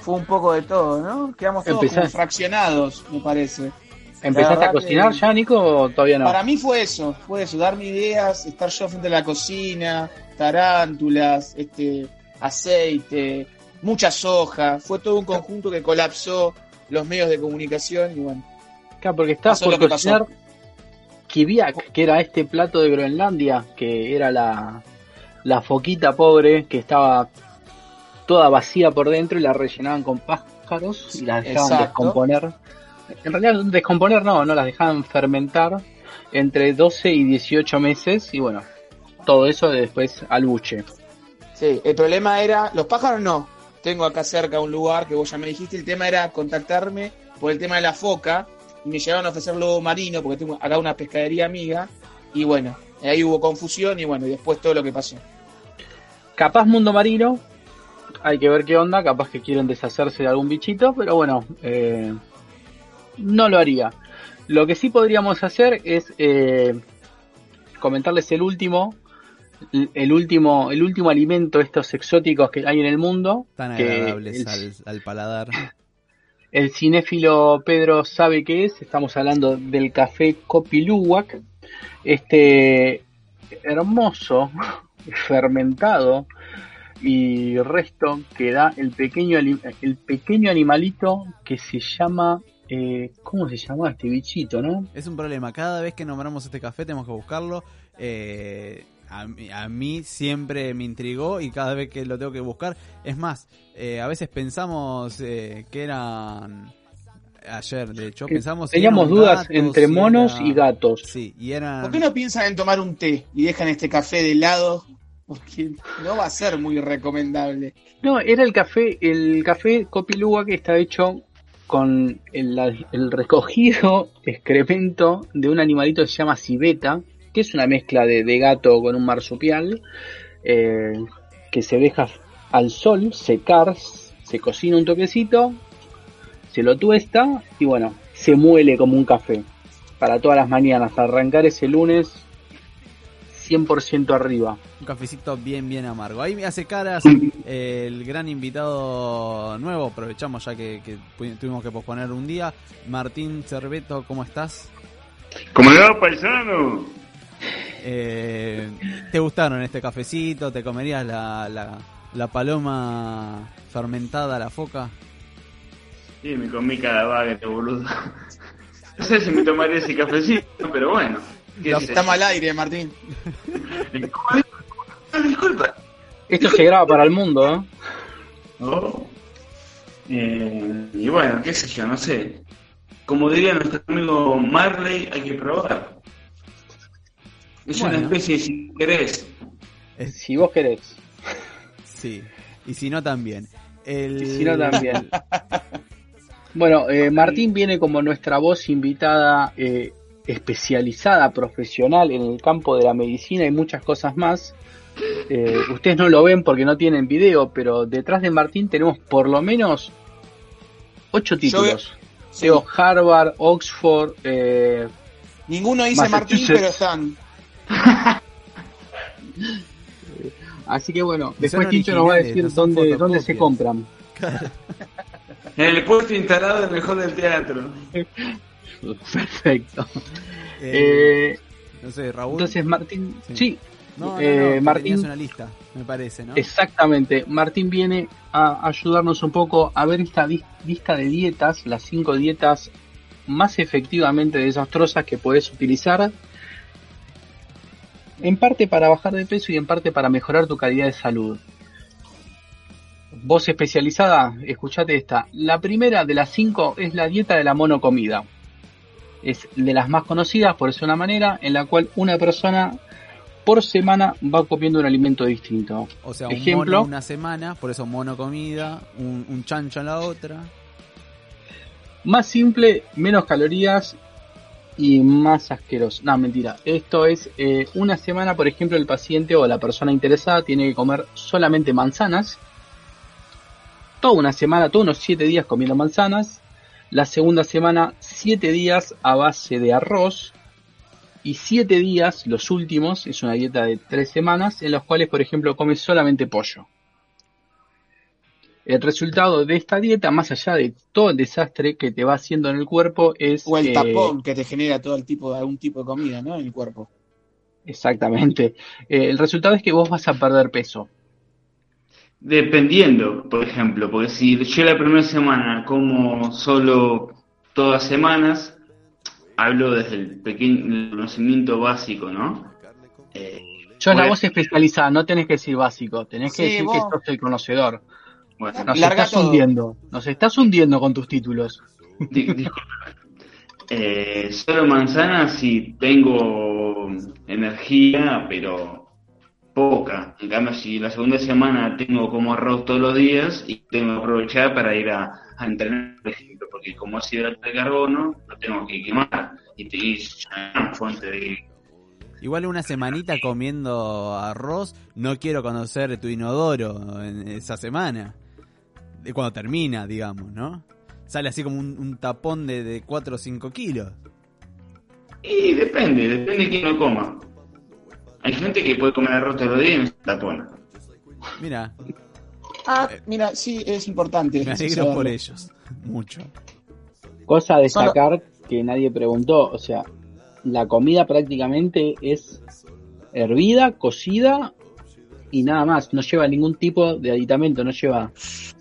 fue un poco de todo, ¿no? Quedamos todos como fraccionados, me parece. ¿Empezaste a cocinar que- ya, Nico, o todavía no? Para mí fue eso, fue eso, darme ideas, estar yo frente a la cocina, tarántulas, este, aceite, mucha soja, fue todo un conjunto que colapsó los medios de comunicación y bueno. Claro, porque estabas por que cocinar kibiak, que era este plato de Groenlandia, que era la, la foquita pobre que estaba toda vacía por dentro y la rellenaban con pájaros y las dejaban Exacto. descomponer. En realidad, descomponer no, no las dejaban fermentar entre 12 y 18 meses y bueno, todo eso después al buche. Sí, el problema era, los pájaros no. Tengo acá cerca un lugar que vos ya me dijiste, el tema era contactarme por el tema de la foca y me llegaron a ofrecer lobo marino porque tengo acá una pescadería amiga y bueno, ahí hubo confusión y bueno, y después todo lo que pasó. Capaz mundo marino, hay que ver qué onda, capaz que quieren deshacerse de algún bichito, pero bueno, eh, no lo haría. Lo que sí podríamos hacer es eh, comentarles el último, el último, el último alimento estos exóticos que hay en el mundo. Tan agradables el, al, al paladar. el cinéfilo Pedro sabe qué es. Estamos hablando del café Copiluwak, este hermoso fermentado y resto que da el pequeño el pequeño animalito que se llama eh, ¿cómo se llama este bichito, no? Es un problema. Cada vez que nombramos este café tenemos que buscarlo. Eh, a, mí- a mí siempre me intrigó y cada vez que lo tengo que buscar. Es más, eh, a veces pensamos eh, que eran. Ayer, de hecho, Que pensamos. Teníamos dudas gatos, entre monos era- y gatos. Sí, y eran. ¿Por qué no piensan en tomar un té y dejan este café de lado? Porque no va a ser muy recomendable. No, era el café, el café Copiluwak que está hecho con el, recogido excremento de un animalito que se llama civeta, que es una mezcla de, gato con un marsupial, eh, que se deja al sol secar, se cocina un toquecito, se lo tuesta y bueno, se muele como un café. Para todas las mañanas, arrancar ese lunes 100% arriba. Un cafecito bien, bien amargo. Ahí me hace caras el gran invitado nuevo. Aprovechamos ya que, tuvimos que posponer un día. Martín Cerveto, ¿cómo estás? ¿Cómo le va, paisano? Eh, ¿Te gustaron este cafecito? ¿Te comerías la, la, la paloma fermentada, la foca? Sí, me comí cada bagre, boludo. No sé si me tomaría ese cafecito, pero bueno. Está mal aire, Martín. Disculpa. Esto se graba para el mundo, ¿eh? Oh. Eh, y bueno, qué sé yo, no sé. Como diría nuestro amigo Marley, hay que probar. Es una especie de si querés. Si vos querés. Sí. Y si no, también. El... Y si no, también. Bueno, eh, Martín viene como nuestra voz invitada eh, especializada, profesional en el campo de la medicina y muchas cosas más. Eh, ustedes no lo ven porque no tienen video, pero detrás de Martín tenemos por lo menos ocho títulos. Sí. Tengo Harvard, Oxford, eh, Ninguno dice Martín, pero están. así que bueno, después Tincho nos va a decir dónde, dónde se compran. En el puesto instalado del mejor del teatro. Perfecto. Eh, Eh, no sé, Raúl. entonces Martín, Sí. sí, no, no, no, eh, Martín- una lista, me parece, ¿no? Exactamente. Martín viene a ayudarnos un poco a ver esta lista de dietas, las cinco dietas más efectivamente desastrosas que puedes utilizar. En parte para bajar de peso y en parte para mejorar tu calidad de salud. Voz especializada, escuchate esta. La primera de las cinco es la dieta de la monocomida. Es de las más conocidas por ser una manera en la cual una persona por semana va comiendo un alimento distinto. O sea, un Ejemplo. mono una semana, por eso mono comida, un, un chancho en la otra. Más simple, menos calorías y más asqueroso. No, mentira. Esto es eh, una semana, por ejemplo, el paciente o la persona interesada tiene que comer solamente manzanas. Toda una semana, todos unos 7 días comiendo manzanas. La segunda semana, 7 días a base de arroz. Y 7 días, los últimos, es una dieta de 3 semanas, en los cuales, por ejemplo, come solamente pollo. El resultado de esta dieta, más allá de todo el desastre que te va haciendo en el cuerpo, es... O el eh, tapón que te genera todo el tipo de algún tipo de comida, ¿no? En el cuerpo. Exactamente. Eh, el resultado es que vos vas a perder peso. Dependiendo, por ejemplo, porque si yo la primera semana como solo todas semanas, hablo desde el pequeño conocimiento básico, ¿no? Eh, Yo en la voz especializada, no tenés que decir básico, tenés que Sí, decir vos- que sos el conocedor. bueno, Nos estás todo. hundiendo, nos estás hundiendo con tus títulos. disculpa. Eh, solo manzanas si tengo energía, pero poca. En cambio, si la segunda semana tengo como arroz todos los días y tengo que aprovechar para ir a, a entrenar, por ejemplo, porque como es hidrato de carbono, lo tengo que quemar y te es una fuente de Igual una semanita comiendo arroz, no quiero conocer tu inodoro en esa semana. De cuando termina, digamos, ¿no? Sale así como un, un tapón de, de 4 o 5 kilos. Y depende, depende de quién lo coma. Hay gente que puede comer arroz todos los días y no se tapona. Mira, Ah, mira, sí, es importante. me alegro por ellos. Mucho. Cosa a destacar que nadie preguntó, o sea, la comida prácticamente es hervida, cocida y nada más. No lleva ningún tipo de aditamento, no lleva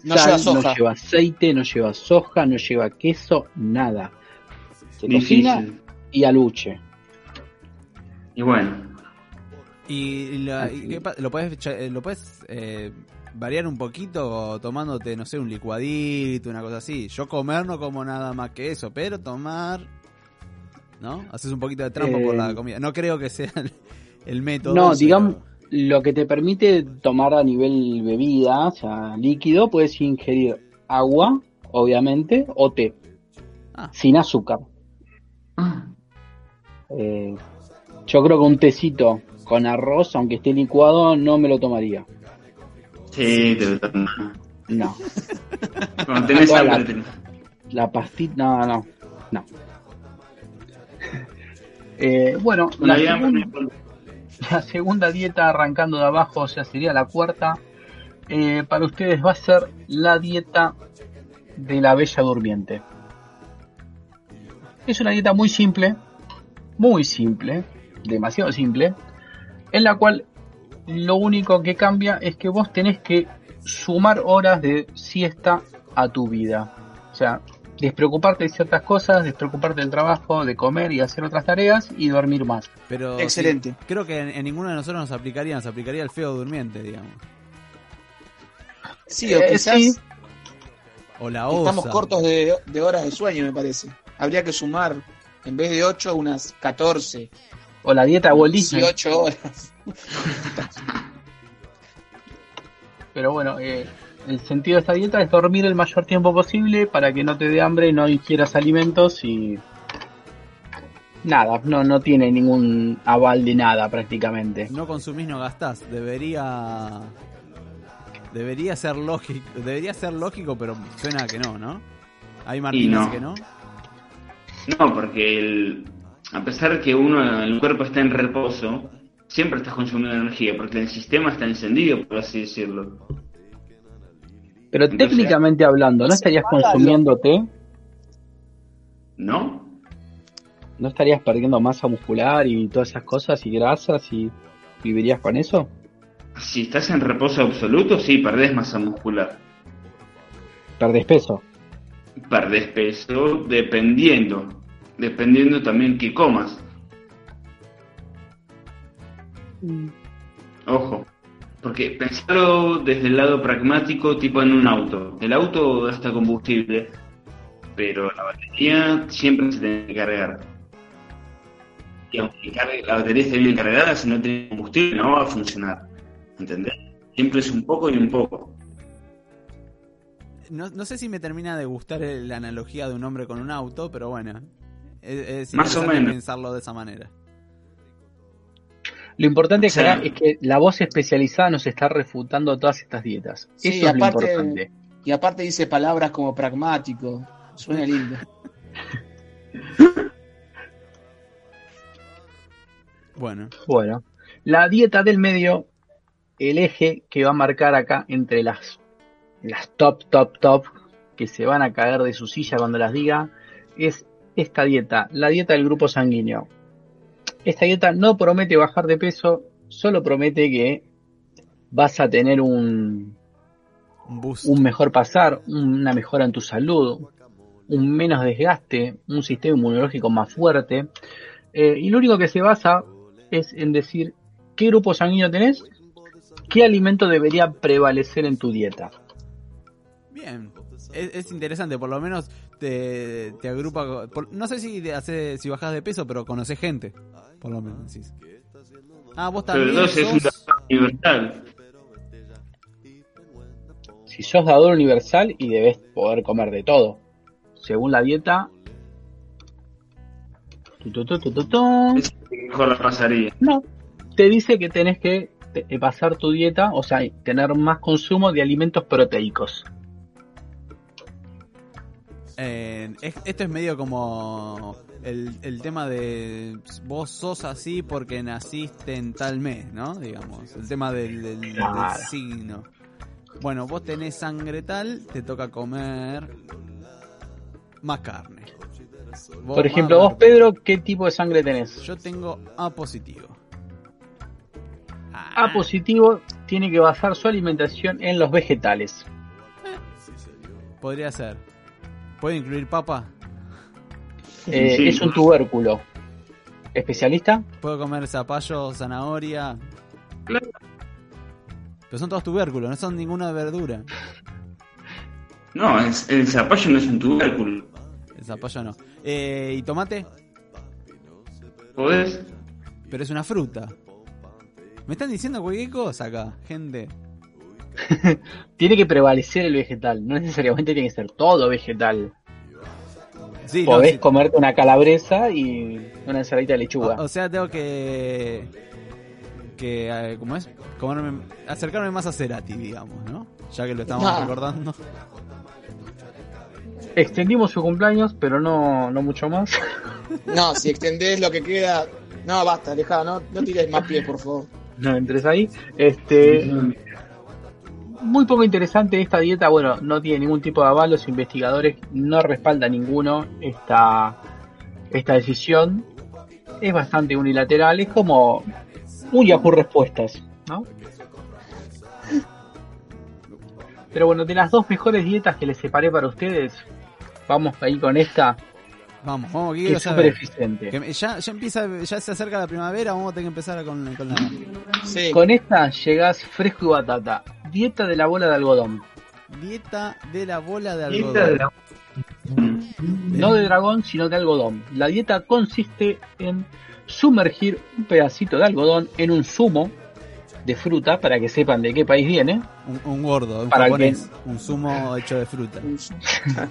No sal, lleva soja. no lleva aceite, no lleva soja, no lleva queso, nada. Se cocina y aluche. Y bueno, ¿Y, la- y qué pa- lo puedes, eh, lo puedes eh, variar un poquito tomándote, no sé, un licuadito, una cosa así? Yo comer no como nada más que eso, pero tomar... ¿No? Haces un poquito de trampa por Eh, la comida. No creo que sea el, el método. No, pero- digamos, lo que te permite tomar a nivel bebida, o sea, líquido, puedes ingerir agua, obviamente, o té, Ah. sin azúcar. Eh, Yo creo que un tecito con arroz, aunque esté licuado, no me lo tomaría. Sí, te lo. No. Cuando tenés Toda la- tenés- La pastita, no, no, no. Eh, bueno, la segunda dieta arrancando de abajo, o sea, sería la cuarta. eh, para ustedes va a ser la dieta de la bella durmiente. Es una dieta muy simple, muy simple, demasiado simple, en la cual lo único que cambia es que vos tenés que sumar horas de siesta a tu vida. O sea, despreocuparte de ciertas cosas, despreocuparte del trabajo, de comer y hacer otras tareas y dormir más. Pero Excelente. sí, creo que en, en ninguno de nosotros nos aplicaría, nos aplicaría el feo durmiente, digamos. Sí, o Eh, quizás sí. O la osa. estamos cortos de, de horas de sueño, me parece. Habría que sumar, en vez de 8, unas 14, O la dieta Walt Disney. 18 horas. Pero bueno, eh, el sentido de esta dieta es dormir el mayor tiempo posible para que no te dé hambre, no ingieras alimentos y nada, no, no tiene ningún aval de nada prácticamente. No consumís, no gastás. Debería. Debería ser lógico, debería ser lógico, pero suena que no, ¿no? Hay Martínez no. que no. No, porque el- a pesar que uno, el cuerpo está en reposo, siempre estás consumiendo energía, porque el sistema está encendido, por así decirlo. Pero Entonces- técnicamente hablando, ¿no estarías consumiéndote? ¿No? ¿No estarías perdiendo masa muscular y todas esas cosas y grasas y vivirías con eso? Si estás en reposo absoluto, sí, perdés masa muscular. Perdés peso. Perdés peso dependiendo. Dependiendo también qué comas. Ojo. Porque pensarlo desde el lado pragmático, tipo en un auto. El auto gasta combustible, pero la batería siempre se tiene que cargar. Y aunque cargue- la batería esté bien cargada, si no tiene combustible no va a funcionar. ¿Entendés? Siempre es un poco y un poco. No, no sé si me termina de gustar el- la analogía de un hombre con un auto, pero bueno. Es, es Más o menos. pensarlo de esa manera. Lo importante O sea- acá es que la voz especializada nos está refutando todas estas dietas. Sí, Eso es lo aparte- importante. Y aparte dice palabras como pragmático. Suena lindo. Bueno, Bueno, la dieta del medio, el eje que va a marcar acá entre las, las top, top, top, que se van a caer de su silla cuando las diga, es esta dieta, la dieta del grupo sanguíneo. Esta dieta no promete bajar de peso, solo promete que vas a tener un, un boost. un mejor pasar, una mejora en tu salud, un menos desgaste, un sistema inmunológico más fuerte. Eh, y lo único que se basa es en decir qué grupo sanguíneo tenés, qué alimento debería prevalecer en tu dieta. Bien. Es, es interesante, por lo menos te, te agrupa. por- no sé si te hace, si bajas de peso, pero conoces gente. Por lo menos. Ah, vos Pero también. entonces es un sos- dato universal. Si sos dador universal y debes poder comer de todo. Según la dieta... tu, tu, tu, tu, tu, tu. Es el que mejor la pasaría. No, te dice que tenés que eh, pasar tu dieta, o sea, tener más consumo de alimentos proteicos. Eh, es- esto es medio como el, el tema de vos sos así porque naciste en tal mes, ¿no? Digamos, el tema del, del- del Claro. signo. Bueno, vos tenés sangre tal, te toca comer más carne. Vos Por ejemplo, vos. Pedro, ¿qué tipo de sangre tenés? Yo tengo A positivo. A positivo tiene que basar su alimentación en los vegetales. Podría ser. ¿Puede incluir papa? Eh, Sí. Es un tubérculo. ¿Especialista? ¿Puedo comer zapallo, zanahoria? Claro. Pero son todos tubérculos, no son ninguna verdura. No, es- el zapallo no es un tubérculo. El zapallo no. Eh, ¿Y tomate? ¿Podés? Pero es una fruta. ¿Me están diciendo cualquier cosa acá, gente? Tiene que prevalecer el vegetal, no necesariamente tiene que ser todo vegetal. Sí, no, podés sí. comerte una calabresa y una ensaladita de lechuga. O, o sea, tengo que. que eh, ¿Cómo es? Comerme, acercarme más a Cerati, digamos, ¿no? Ya que lo estamos No. recordando. Extendimos su cumpleaños, pero no, no mucho más. No, si extendés lo que queda. No, basta, alejá, no, no tires más pies, por favor. no entres ahí. Este, muy poco interesante esta dieta. Bueno, no tiene ningún tipo de aval. Los investigadores no respaldan ninguno esta, esta decisión. Es bastante unilateral. Es como un Yahoo Respuestas, ¿no? Pero bueno, de las dos mejores dietas que les separé para ustedes, vamos ahí con esta, Vamos, vamos, que es súper eficiente. Que ya, ya empieza, ya se acerca la primavera, vamos a tener que empezar con, con la. Sí. Con esta llegás fresco y batata. Dieta de la bola de algodón. Dieta de la bola de Dieta algodón. de la- No de dragón, sino de algodón. La dieta consiste en sumergir un pedacito de algodón en un zumo de fruta, para que sepan de qué país viene. Un, un gordo, un Para japonés. Un zumo hecho de fruta.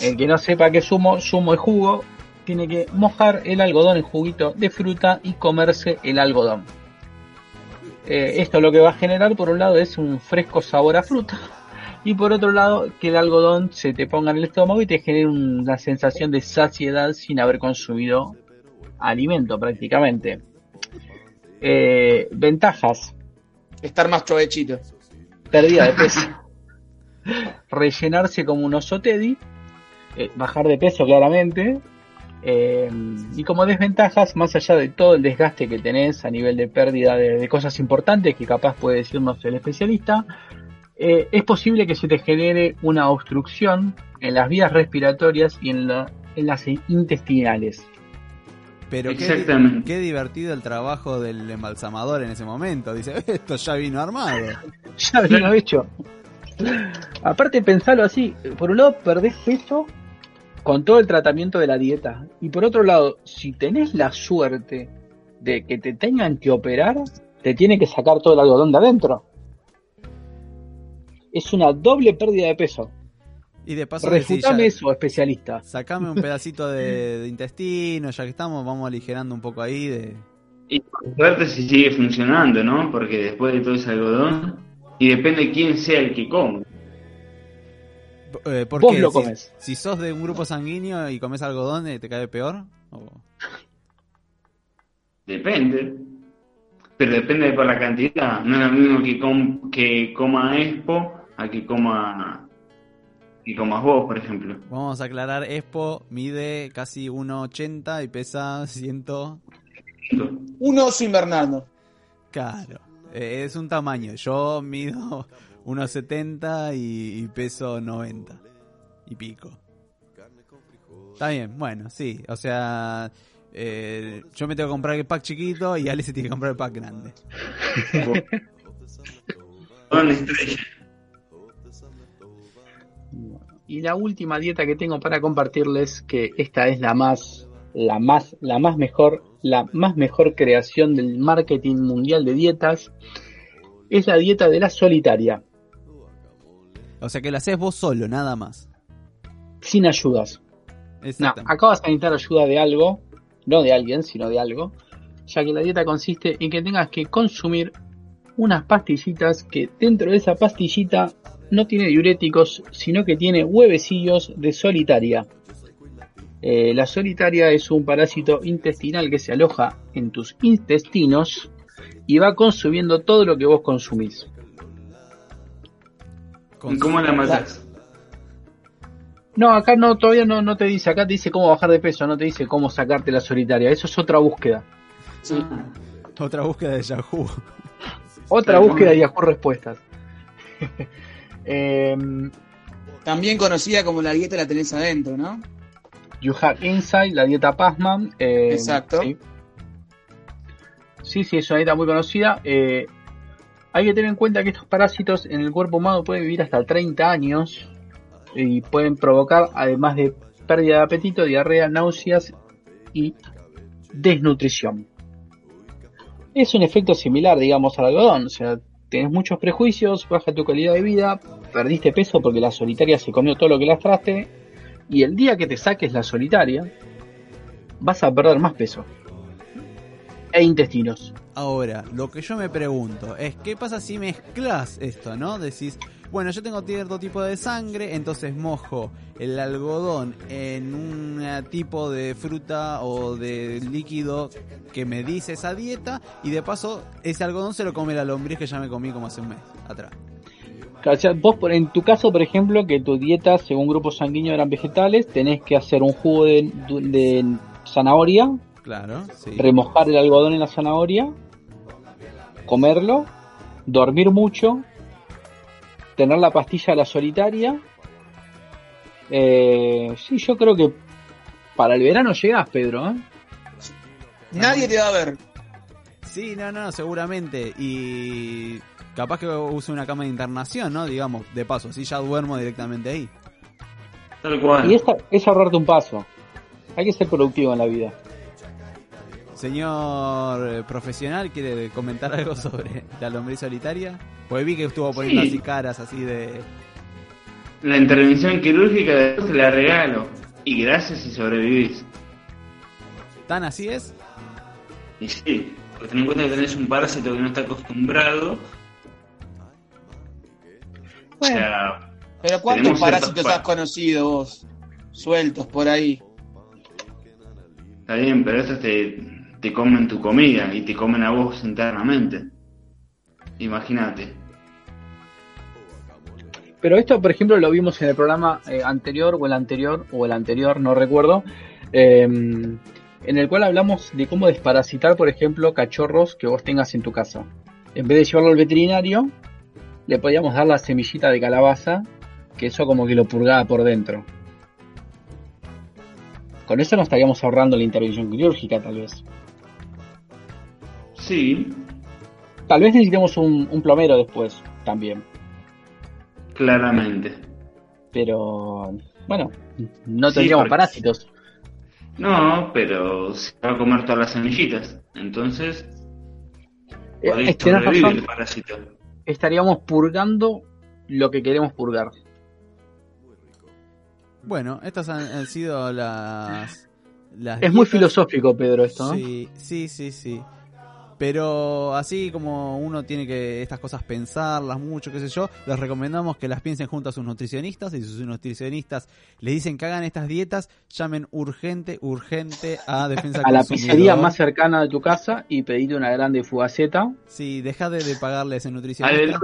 El que no sepa qué zumo, zumo es jugo, tiene que mojar el algodón en juguito de fruta y comerse el algodón. Eh, esto lo que va a generar, por un lado, es un fresco sabor a fruta. Y por otro lado, que el algodón se te ponga en el estómago y te genere una sensación de saciedad sin haber consumido alimento prácticamente. Eh, ventajas. Estar más provechito. pérdida de peso. Rellenarse como un oso teddy, eh, bajar de peso claramente. Eh, y como desventajas, más allá de todo el desgaste que tenés a nivel de pérdida de, de cosas importantes que capaz puede decirnos el especialista, eh, es posible que se te genere una obstrucción en las vías respiratorias y en, la- en las intestinales. Pero qué, divertido el trabajo del embalsamador en ese momento. Dice, esto ya vino armado. Ya vino hecho. Aparte, pensarlo así: por un lado, perdés peso con todo el tratamiento de la dieta. Y por otro lado, si tenés la suerte de que te tengan que operar, te tiene que sacar todo el algodón de adentro. Es una doble pérdida de peso. Y de paso, decís, Refutame ya, eso, especialista. sacame un pedacito de, de intestino, ya que estamos, vamos aligerando un poco ahí de... Y por suerte si sigue funcionando, ¿no? Porque después de todo ese algodón, y depende quién sea el que come. Eh, ¿por Vos qué? lo Si- comes. Si, sos de un grupo sanguíneo y comes algodón, eh, ¿te cae peor? ¿O- Depende. Pero depende por la cantidad. No es lo mismo que, com- que coma Expo a que coma que comas vos, por ejemplo. Vamos a aclarar, Expo mide casi 1,80 y pesa 100... Un oso invernal. Claro, eh, es un tamaño. Yo mido 1,70 y, y peso 90 y pico. Está bien, bueno, sí. O sea, eh, yo me tengo que comprar el pack chiquito y Ale se tiene que comprar el pack grande. Y la última dieta que tengo para compartirles, que esta es la más, la más, la más mejor, la más mejor creación del marketing mundial de dietas, es la dieta de la solitaria, O sea que la haces vos solo, nada más. sin ayudas. No, Exactamente. acá vas a necesitar ayuda de algo, no de alguien, sino de algo, ya que la dieta consiste en que tengas que consumir unas pastillitas que dentro de esa pastillita no tiene diuréticos, sino que tiene huevecillos de solitaria. Eh, la solitaria es un parásito intestinal que se aloja en tus intestinos y va consumiendo todo lo que vos consumís. ¿Y cómo la matás? No, acá no, todavía no, no te dice, acá te dice cómo bajar de peso, no te dice cómo sacarte la solitaria, eso es otra búsqueda. Sí. Otra búsqueda de Yahoo. Otra búsqueda y Yahoo respuestas. Em, También conocida como la dieta la tenés adentro, ¿no? you have Inside, la dieta Pazman. eh, Exacto. Sí. sí, sí, es una dieta muy conocida. eh, hay que tener en cuenta que estos parásitos en el cuerpo humano pueden vivir hasta 30 años y pueden provocar, además de pérdida de apetito, diarrea, náuseas y desnutrición. Es un efecto similar, digamos, al algodón. O sea, tenés muchos prejuicios, baja tu calidad de vida, perdiste peso porque la solitaria se comió todo lo que lastraste, Y el día que te saques la solitaria, vas a perder más peso. E intestinos. Ahora, lo que yo me pregunto es, ¿qué pasa si mezclas esto, no? Decís, bueno, yo tengo cierto tipo de sangre, entonces mojo el algodón en un tipo de fruta o de líquido que me dice esa dieta y de paso ese algodón se lo come la lombriz que ya me comí como hace un mes atrás. O sea, vos, por- en tu caso, por ejemplo, que tu dieta, según grupo sanguíneo, eran vegetales, tenés que hacer un jugo de, de zanahoria, Claro, sí. remojar el algodón en la zanahoria, comerlo, dormir mucho, tener la pastilla de la solitaria. Eh, sí, yo creo que para el verano llegás, Pedro. ¿eh? Nadie te va a ver. Sí, no, no, seguramente. Y capaz que use una cama de internación, ¿no? Digamos, de paso, así ya duermo directamente ahí. Tal cual. Y es, es ahorrarte un paso. Hay que ser productivo en la vida. Señor eh, profesional, ¿quiere comentar algo sobre la lombriz solitaria? Pues vi que estuvo poniendo Sí. así caras así de... La intervención quirúrgica después te la regalo. Y gracias si sobrevivís. ¿Tan así es? Y sí, porque ten en cuenta que tenés un parásito que no está acostumbrado. O sea, Pero ¿cuántos Tenemos parásitos ciertos pa- has conocido vos? Sueltos por ahí. está bien, pero estos te, te comen tu comida y te comen a vos internamente. Imagínate. Pero esto, por ejemplo, lo vimos en el programa eh, anterior o el anterior o el anterior, no recuerdo, eh, en el cual hablamos de cómo desparasitar, por ejemplo, cachorros que vos tengas en tu casa. En vez de llevarlo al veterinario, le podíamos dar la semillita de calabaza, que eso como que lo purgaba por dentro. Con eso nos estaríamos ahorrando la intervención quirúrgica, tal vez. Sí, Tal vez necesitemos un, un plomero después, también. claramente. Pero, bueno, no Sí, tendríamos porque- parásitos. No, pero se va a comer todas las semillitas. Entonces, Eh, razón. el parásito. estaríamos purgando lo que queremos purgar. Bueno, estas han, han sido las... las Es muy filosófico, Pedro, esto. ¿no? Sí, sí, sí, sí. Pero así como uno tiene que estas cosas pensarlas mucho, qué sé yo, les recomendamos que las piensen junto a sus nutricionistas y si sus nutricionistas les dicen que hagan estas dietas, llamen urgente, urgente a Defensa A la pizzería más cercana de tu casa y pedite una grande fugaceta. Sí, deja de, de pagarle a ese nutricionista.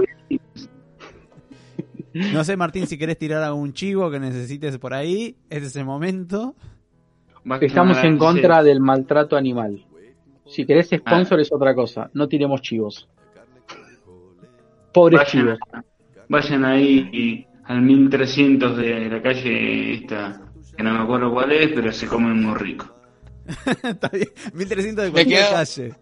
No sé, Martín, si querés tirar algún chivo que necesites por ahí, este es el momento. Estamos en contra del maltrato animal. Si querés sponsor es otra cosa. No tiremos chivos. Pobres Vayan, chivos. vayan ahí al 1300 de la calle esta, que no me acuerdo cuál es, pero se comen muy rico. Está bien, 1300 de cualquier quedo- calle.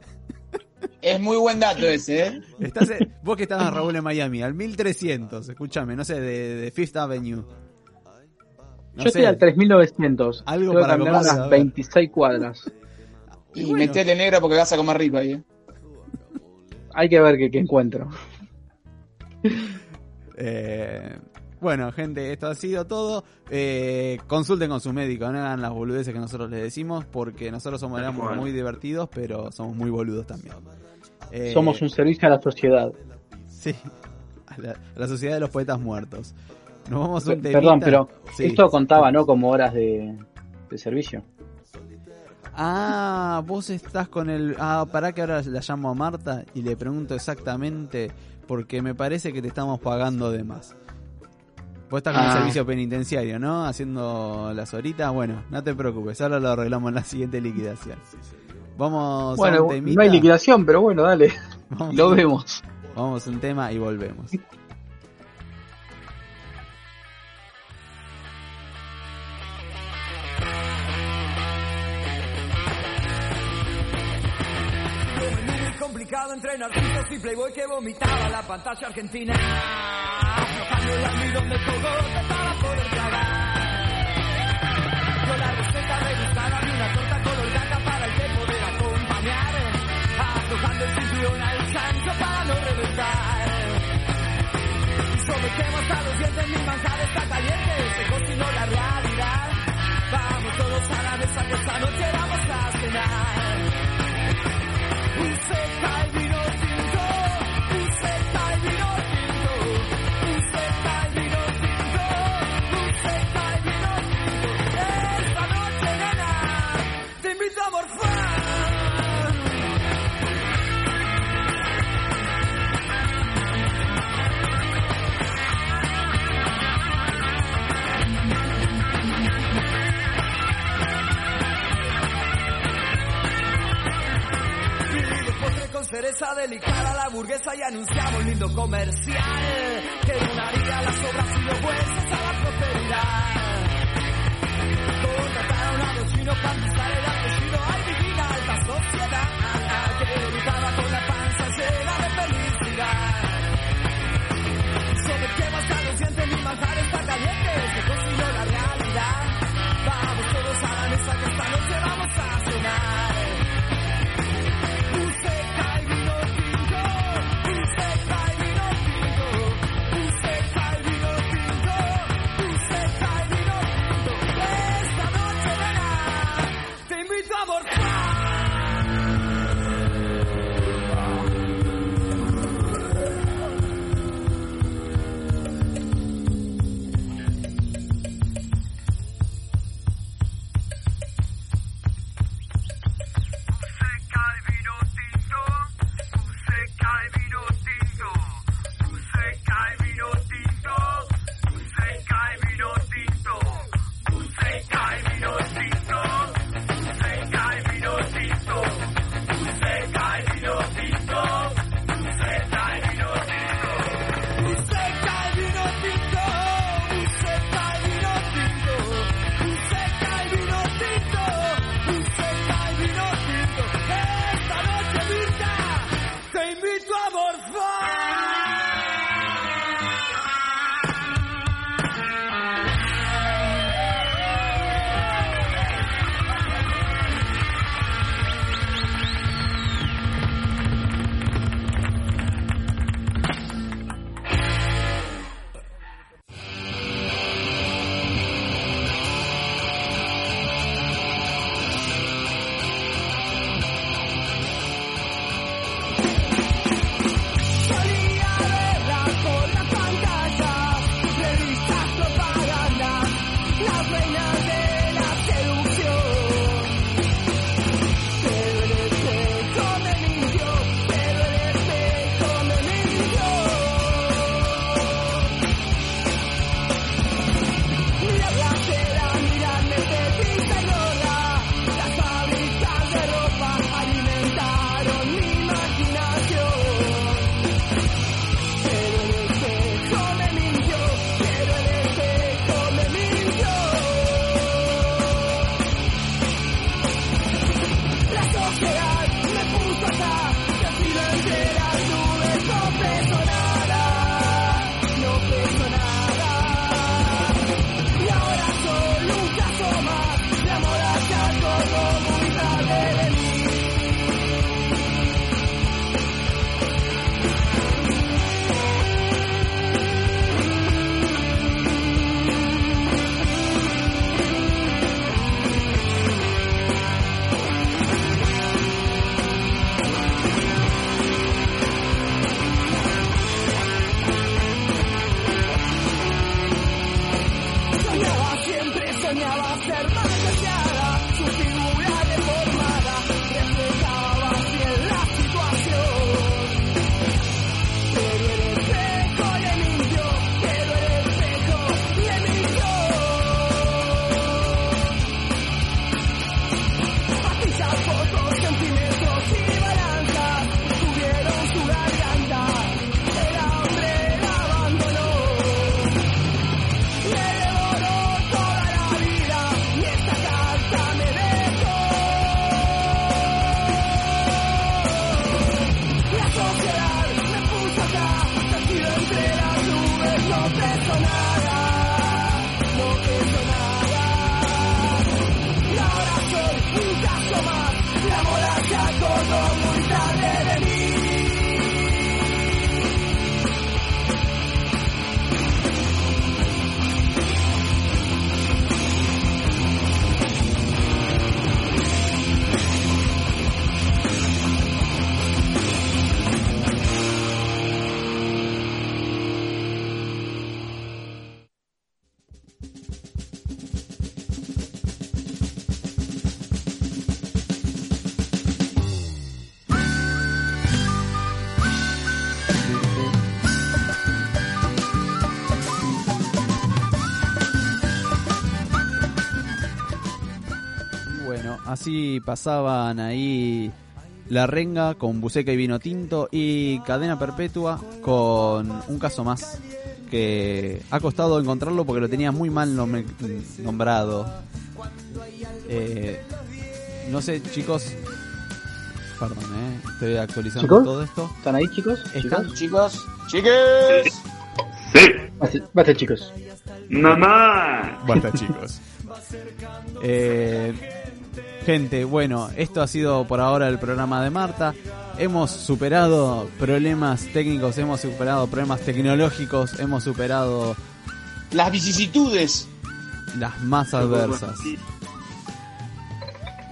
Es muy buen dato ese, ¿eh? Estás vos que estabas Raúl en Miami, al 1300, escúchame, no sé, de, de Fifth Avenue. No Yo estoy sé. al 3900. Algo Tengo que para a unas ver. 26 cuadras. Y, bueno. metele negro porque vas a comer rico ahí, ¿eh? Hay que ver qué, qué encuentro. Eh, bueno, gente, esto ha sido todo. Eh, consulten con su médico, no hagan las boludeces que nosotros les decimos, porque nosotros somos éramos muy divertidos, pero somos muy boludos también. Eh, Somos un servicio a la sociedad. Sí, a la, a la sociedad de los poetas muertos. Nos vamos a un. Perdón, pero Sí. esto contaba, ¿no? Como horas de, de servicio. Ah, vos estás con el... Ah, pará que ahora la llamo a Marta y le pregunto exactamente porque me parece que te estamos pagando de más. Vos estás con el Ah. servicio penitenciario, ¿no? Haciendo las horitas. Bueno, no te preocupes, ahora lo arreglamos en la siguiente liquidación. Vamos a Bueno, un temita. no hay liquidación, pero bueno, dale. Vamos Lo a- vemos. Vamos a un tema y volvemos. mezclado entre y playboy que vomitaba la pantalla argentina. Aflojando el almidón de cogote para poder cagar. Yo la receta rebuscada ni una torta color gata para el que poder acompañar. Aflojando el cinturón al chancho para no reventar. Sometemos hasta los dientes, mi manzana está caliente, se cocinó la realidad. Vamos todos a la mesa que esta noche vamos a cenar. Teresa delicada, la burguesa y anunciaba un lindo comercial que donaría las obras y los jueces a la prosperidad. Contrataron a los chinos para pisar el apellido al divina alta sociedad que evitaba con así pasaban ahí La Renga con Buceca y Vino Tinto y Cadena Perpetua con un caso más que ha costado encontrarlo porque lo tenía muy mal nom- nombrado. Eh, no sé, chicos. Perdón, eh, estoy actualizando ¿Chicos? todo esto. ¿Están ahí, chicos? ¿Están? Chicos, chiques. Basta, basta, chicos. Mamá. Basta, chicos. Eh, gente, bueno, esto ha sido por ahora el programa de Marta. Hemos superado problemas técnicos, hemos superado problemas tecnológicos, hemos superado Las vicisitudes. las más adversas.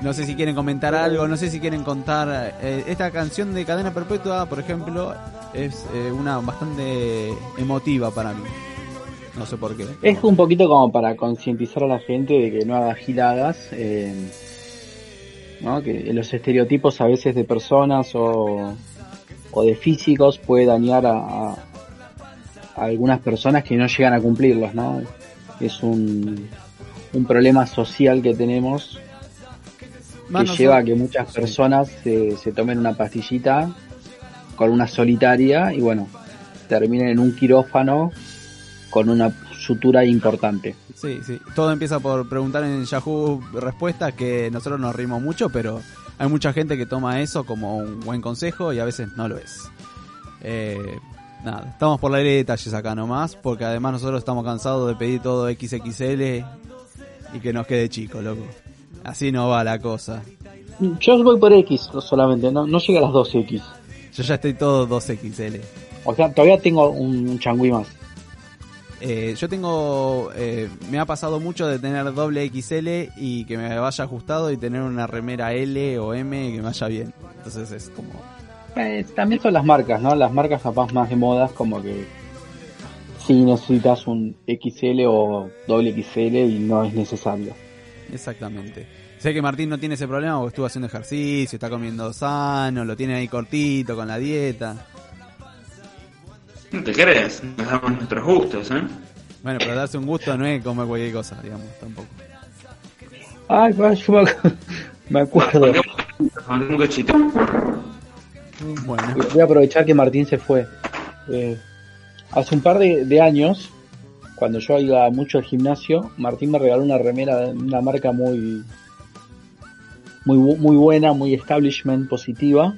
No sé si quieren comentar algo, no sé si quieren contar. eh, esta canción de Cadena Perpetua, por ejemplo, es eh, una bastante emotiva para mí. No sé por qué. Es un poquito como para concientizar a la gente de que no haga giladas, eh, ¿no? que los estereotipos a veces de personas o, o de físicos puede dañar a, a- a algunas personas que no llegan a cumplirlos, ¿no? Es un, un problema social que tenemos que lleva a que muchas personas se, se tomen una pastillita con una solitaria y bueno, terminen en un quirófano con una sutura importante. Sí, sí. Todo empieza por preguntar en Yahoo respuestas que nosotros nos rimos mucho, pero hay mucha gente que toma eso como un buen consejo y a veces no lo es. Eh, nada, estamos por la ley de detalles acá nomás, porque además nosotros estamos cansados de pedir todo XXL y que nos quede chico, loco. Así no va la cosa. Yo voy por X solamente, no, no llega a las 2X. Yo ya estoy todo 2XL. O sea, todavía tengo un changüí más. Eh, yo tengo, eh, me ha pasado mucho de tener doble XL y que me vaya ajustado y tener una remera L o M que me vaya bien. Entonces es como, Eh, también son las marcas, ¿no? Las marcas capaz más de modas, como que si necesitas un XL o doble XL y no es necesario. exactamente. Sé que Martín no tiene ese problema porque estuvo haciendo ejercicio, está comiendo sano, lo tiene ahí cortito con la dieta. No te crees, nos damos nuestros gustos, ¿eh? Bueno, pero darse un gusto no es comer cualquier cosa, digamos, tampoco. Ay, yo me, acu- me acuerdo. Un cachito. Bueno, Voy a aprovechar que Martín se fue. Eh, hace un par de, de años, cuando yo iba mucho al gimnasio, Martín me regaló una remera de una marca muy muy muy buena, muy establishment positiva.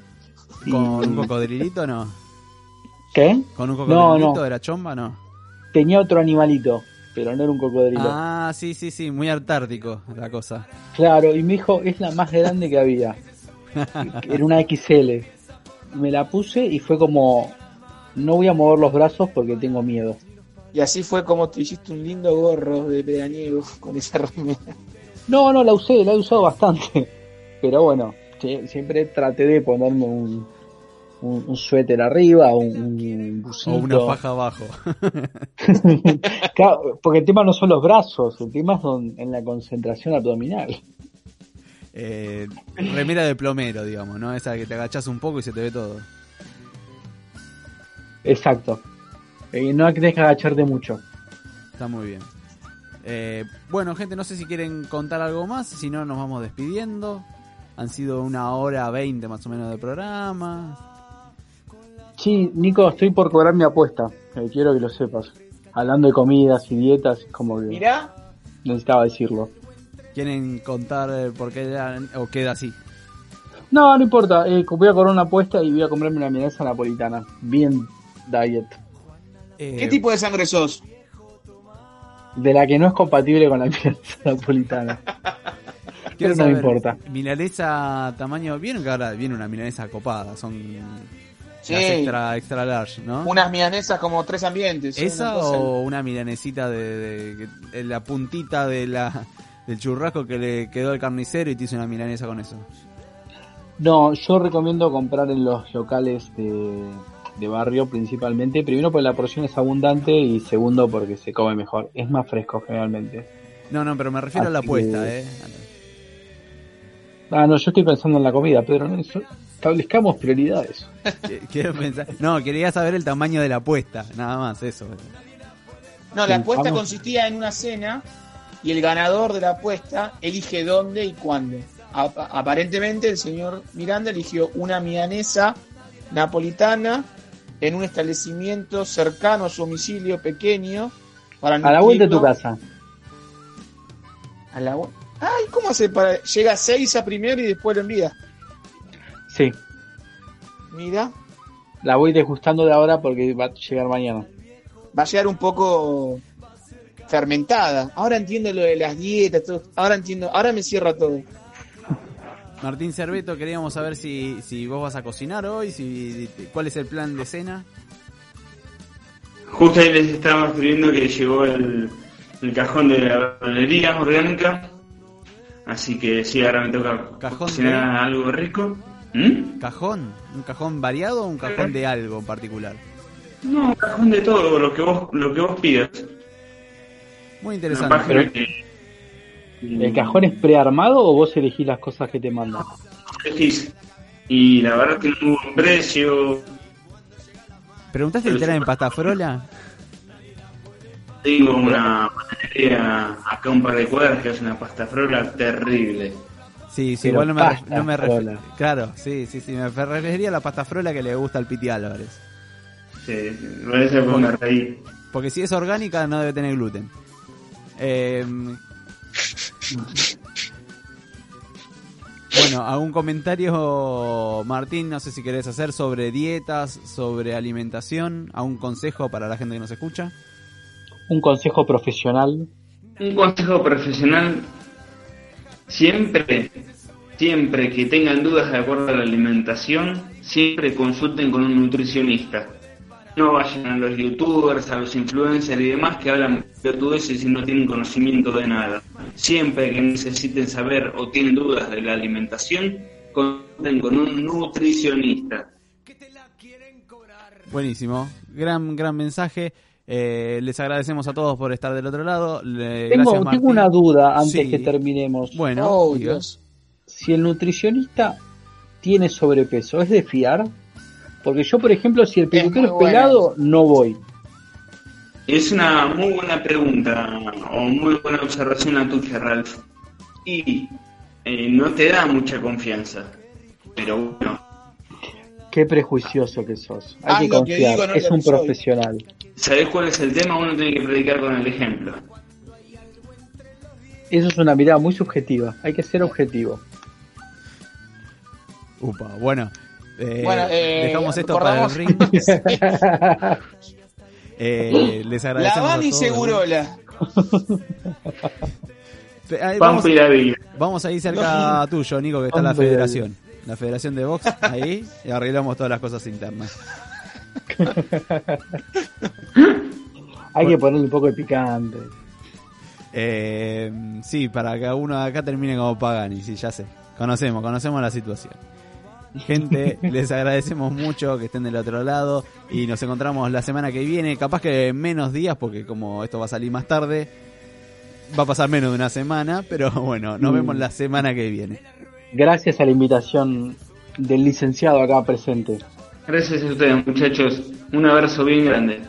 Y- ¿con un cocodrilito no? ¿Qué? ¿Con un cocodrilito no. de la chomba no? Tenía otro animalito, pero no era un cocodrilo. Ah, sí, sí, sí, muy artártico la cosa. Claro, y me dijo, es la más grande que había. Era una XL. Me la puse y fue como, no voy a mover los brazos porque tengo miedo. Y así fue como te hiciste un lindo gorro de pedaniego con esa remera. No, no, la usé, la he usado bastante. Pero bueno, sie- siempre traté de ponerme un, un, un suéter arriba, un, un O busito. una faja abajo. Claro, porque el tema no son los brazos, el tema es don- en la concentración abdominal. Eh, remera de plomero, digamos, ¿no? Esa que te agachás un poco y se te ve todo. Exacto. Eh, no tenés que agacharte mucho. Está muy bien. Eh, bueno, gente, no sé si quieren contar algo más, si no nos vamos despidiendo. Han sido una hora veinte más o menos de programa. Sí, Nico, estoy por cobrar mi apuesta. eh, quiero que lo sepas. Hablando de comidas y dietas, es como que Mirá, necesitaba decirlo. ¿Quieren contar eh, por qué ya- o queda así? No, no importa. eh, voy a cobrar una apuesta y voy a comprarme una milanesa napolitana. Bien diet. Eh, ¿qué tipo de sangre sos? De la que no es compatible con la milanesa napolitana. Pero no me saber, importa. Milanesa tamaño. Vieron que ahora viene una milanesa copada. Son Sí. las extra, extra large, ¿no? Unas milanesas como tres ambientes. ¿Esa una o una milanesita de, de- de la puntita de la del churrasco que le quedó al carnicero y te hizo una milanesa con eso? No, yo recomiendo comprar en los locales de, de barrio principalmente. Primero porque la porción es abundante y segundo porque se come mejor. Es más fresco generalmente. No, no, pero me refiero a la apuesta, que- ¿eh? Ah, no, yo estoy pensando en la comida, Pedro. ¿no? Establezcamos prioridades. Qu- Quiero pensar. No, quería saber el tamaño de la apuesta, nada más, eso. No, la apuesta vamos. consistía en una cena y el ganador de la apuesta elige dónde y cuándo. Apa- aparentemente el señor Miranda eligió una milanesa napolitana en un establecimiento cercano a su domicilio pequeño para A la vuelta de tu casa. A la vu- Ay, ¿cómo hace para llega a seis a primero y después lo envía? Sí, Mira, la voy desgustando de ahora porque va a llegar mañana. va a llegar un poco fermentada. Ahora entiendo lo de las dietas, todo. ahora entiendo, ahora me cierra todo. Martín Cerveto, queríamos saber si, si vos vas a cocinar hoy, si cuál es el plan de cena. Justo ahí les estaba escribiendo que llegó el, el cajón de la verdulería orgánica. Así que sí, ahora me toca ¿Cajón cocinar de? algo rico. ¿Mm? ¿Cajón? ¿Un cajón variado o un cajón de algo en particular? No, un cajón de todo, lo que vos, lo que vos pidas. Muy interesante. que ¿El cajón es prearmado o vos elegís las cosas que te mandan? elegís. Y la verdad que no hubo un precio. ¿Preguntaste si tenés en pasta frola? Tengo una panadería acá un par de cuadras que hace una pasta frola terrible. Sí, sí, igual no me, no me ref- frola. Claro, sí, sí, sí, me referiría a la pasta frola que le gusta al Piti Álvarez. Sí, sí, me parece por una raíz. Porque si es orgánica no debe tener gluten. Eh, bueno, ¿algún comentario, Martín? No sé si querés hacer sobre dietas, sobre alimentación, algún consejo para la gente que nos escucha. Un consejo profesional. Un consejo profesional, siempre, siempre que tengan dudas de acuerdo a la alimentación, siempre consulten con un nutricionista. No vayan a los youtubers, a los influencers y demás que hablan pelotudeces y no tienen conocimiento de nada. Siempre que necesiten saber o tienen dudas de la alimentación, consulten con un nutricionista. Buenísimo, gran, gran mensaje. Eh, les agradecemos a todos por estar del otro lado. Le- Tengo, gracias, tengo una duda antes Sí. que terminemos. Bueno, Oh. Dios. Si el nutricionista tiene sobrepeso, ¿es de fiar? Porque yo, por ejemplo, si el peluquero es, pelado, no voy. Es una muy buena pregunta o muy buena observación la tuya, Ralph. Y eh, no te da mucha confianza. Pero bueno, Qué prejuicioso que sos. Hay Haz que confiar. digo, no es un soy. profesional. ¿sabés cuál es el tema? Uno tiene que predicar con el ejemplo. Eso es una mirada muy subjetiva. Hay que ser objetivo. Upa, bueno. eh, Bueno, eh, dejamos esto para el ring. Eh, les La agradecemos van a y. Segurola. Vamos, la vamos ahí cerca tuyo, Nico, que está la Pampa y la federación. La federación de box, ahí, y arreglamos todas las cosas internas. Hay que ponerle un poco de picante. Eh, sí, para que uno de acá termine como Pagani, sí, ya sé. Conocemos, conocemos la situación. Gente, les agradecemos mucho que estén del otro lado y nos encontramos la semana que viene, capaz que en menos días, porque como esto va a salir más tarde, va a pasar menos de una semana, pero bueno, nos Mm. vemos la semana que viene. Gracias a la invitación del licenciado acá presente. Gracias a ustedes, muchachos. Un abrazo bien grande.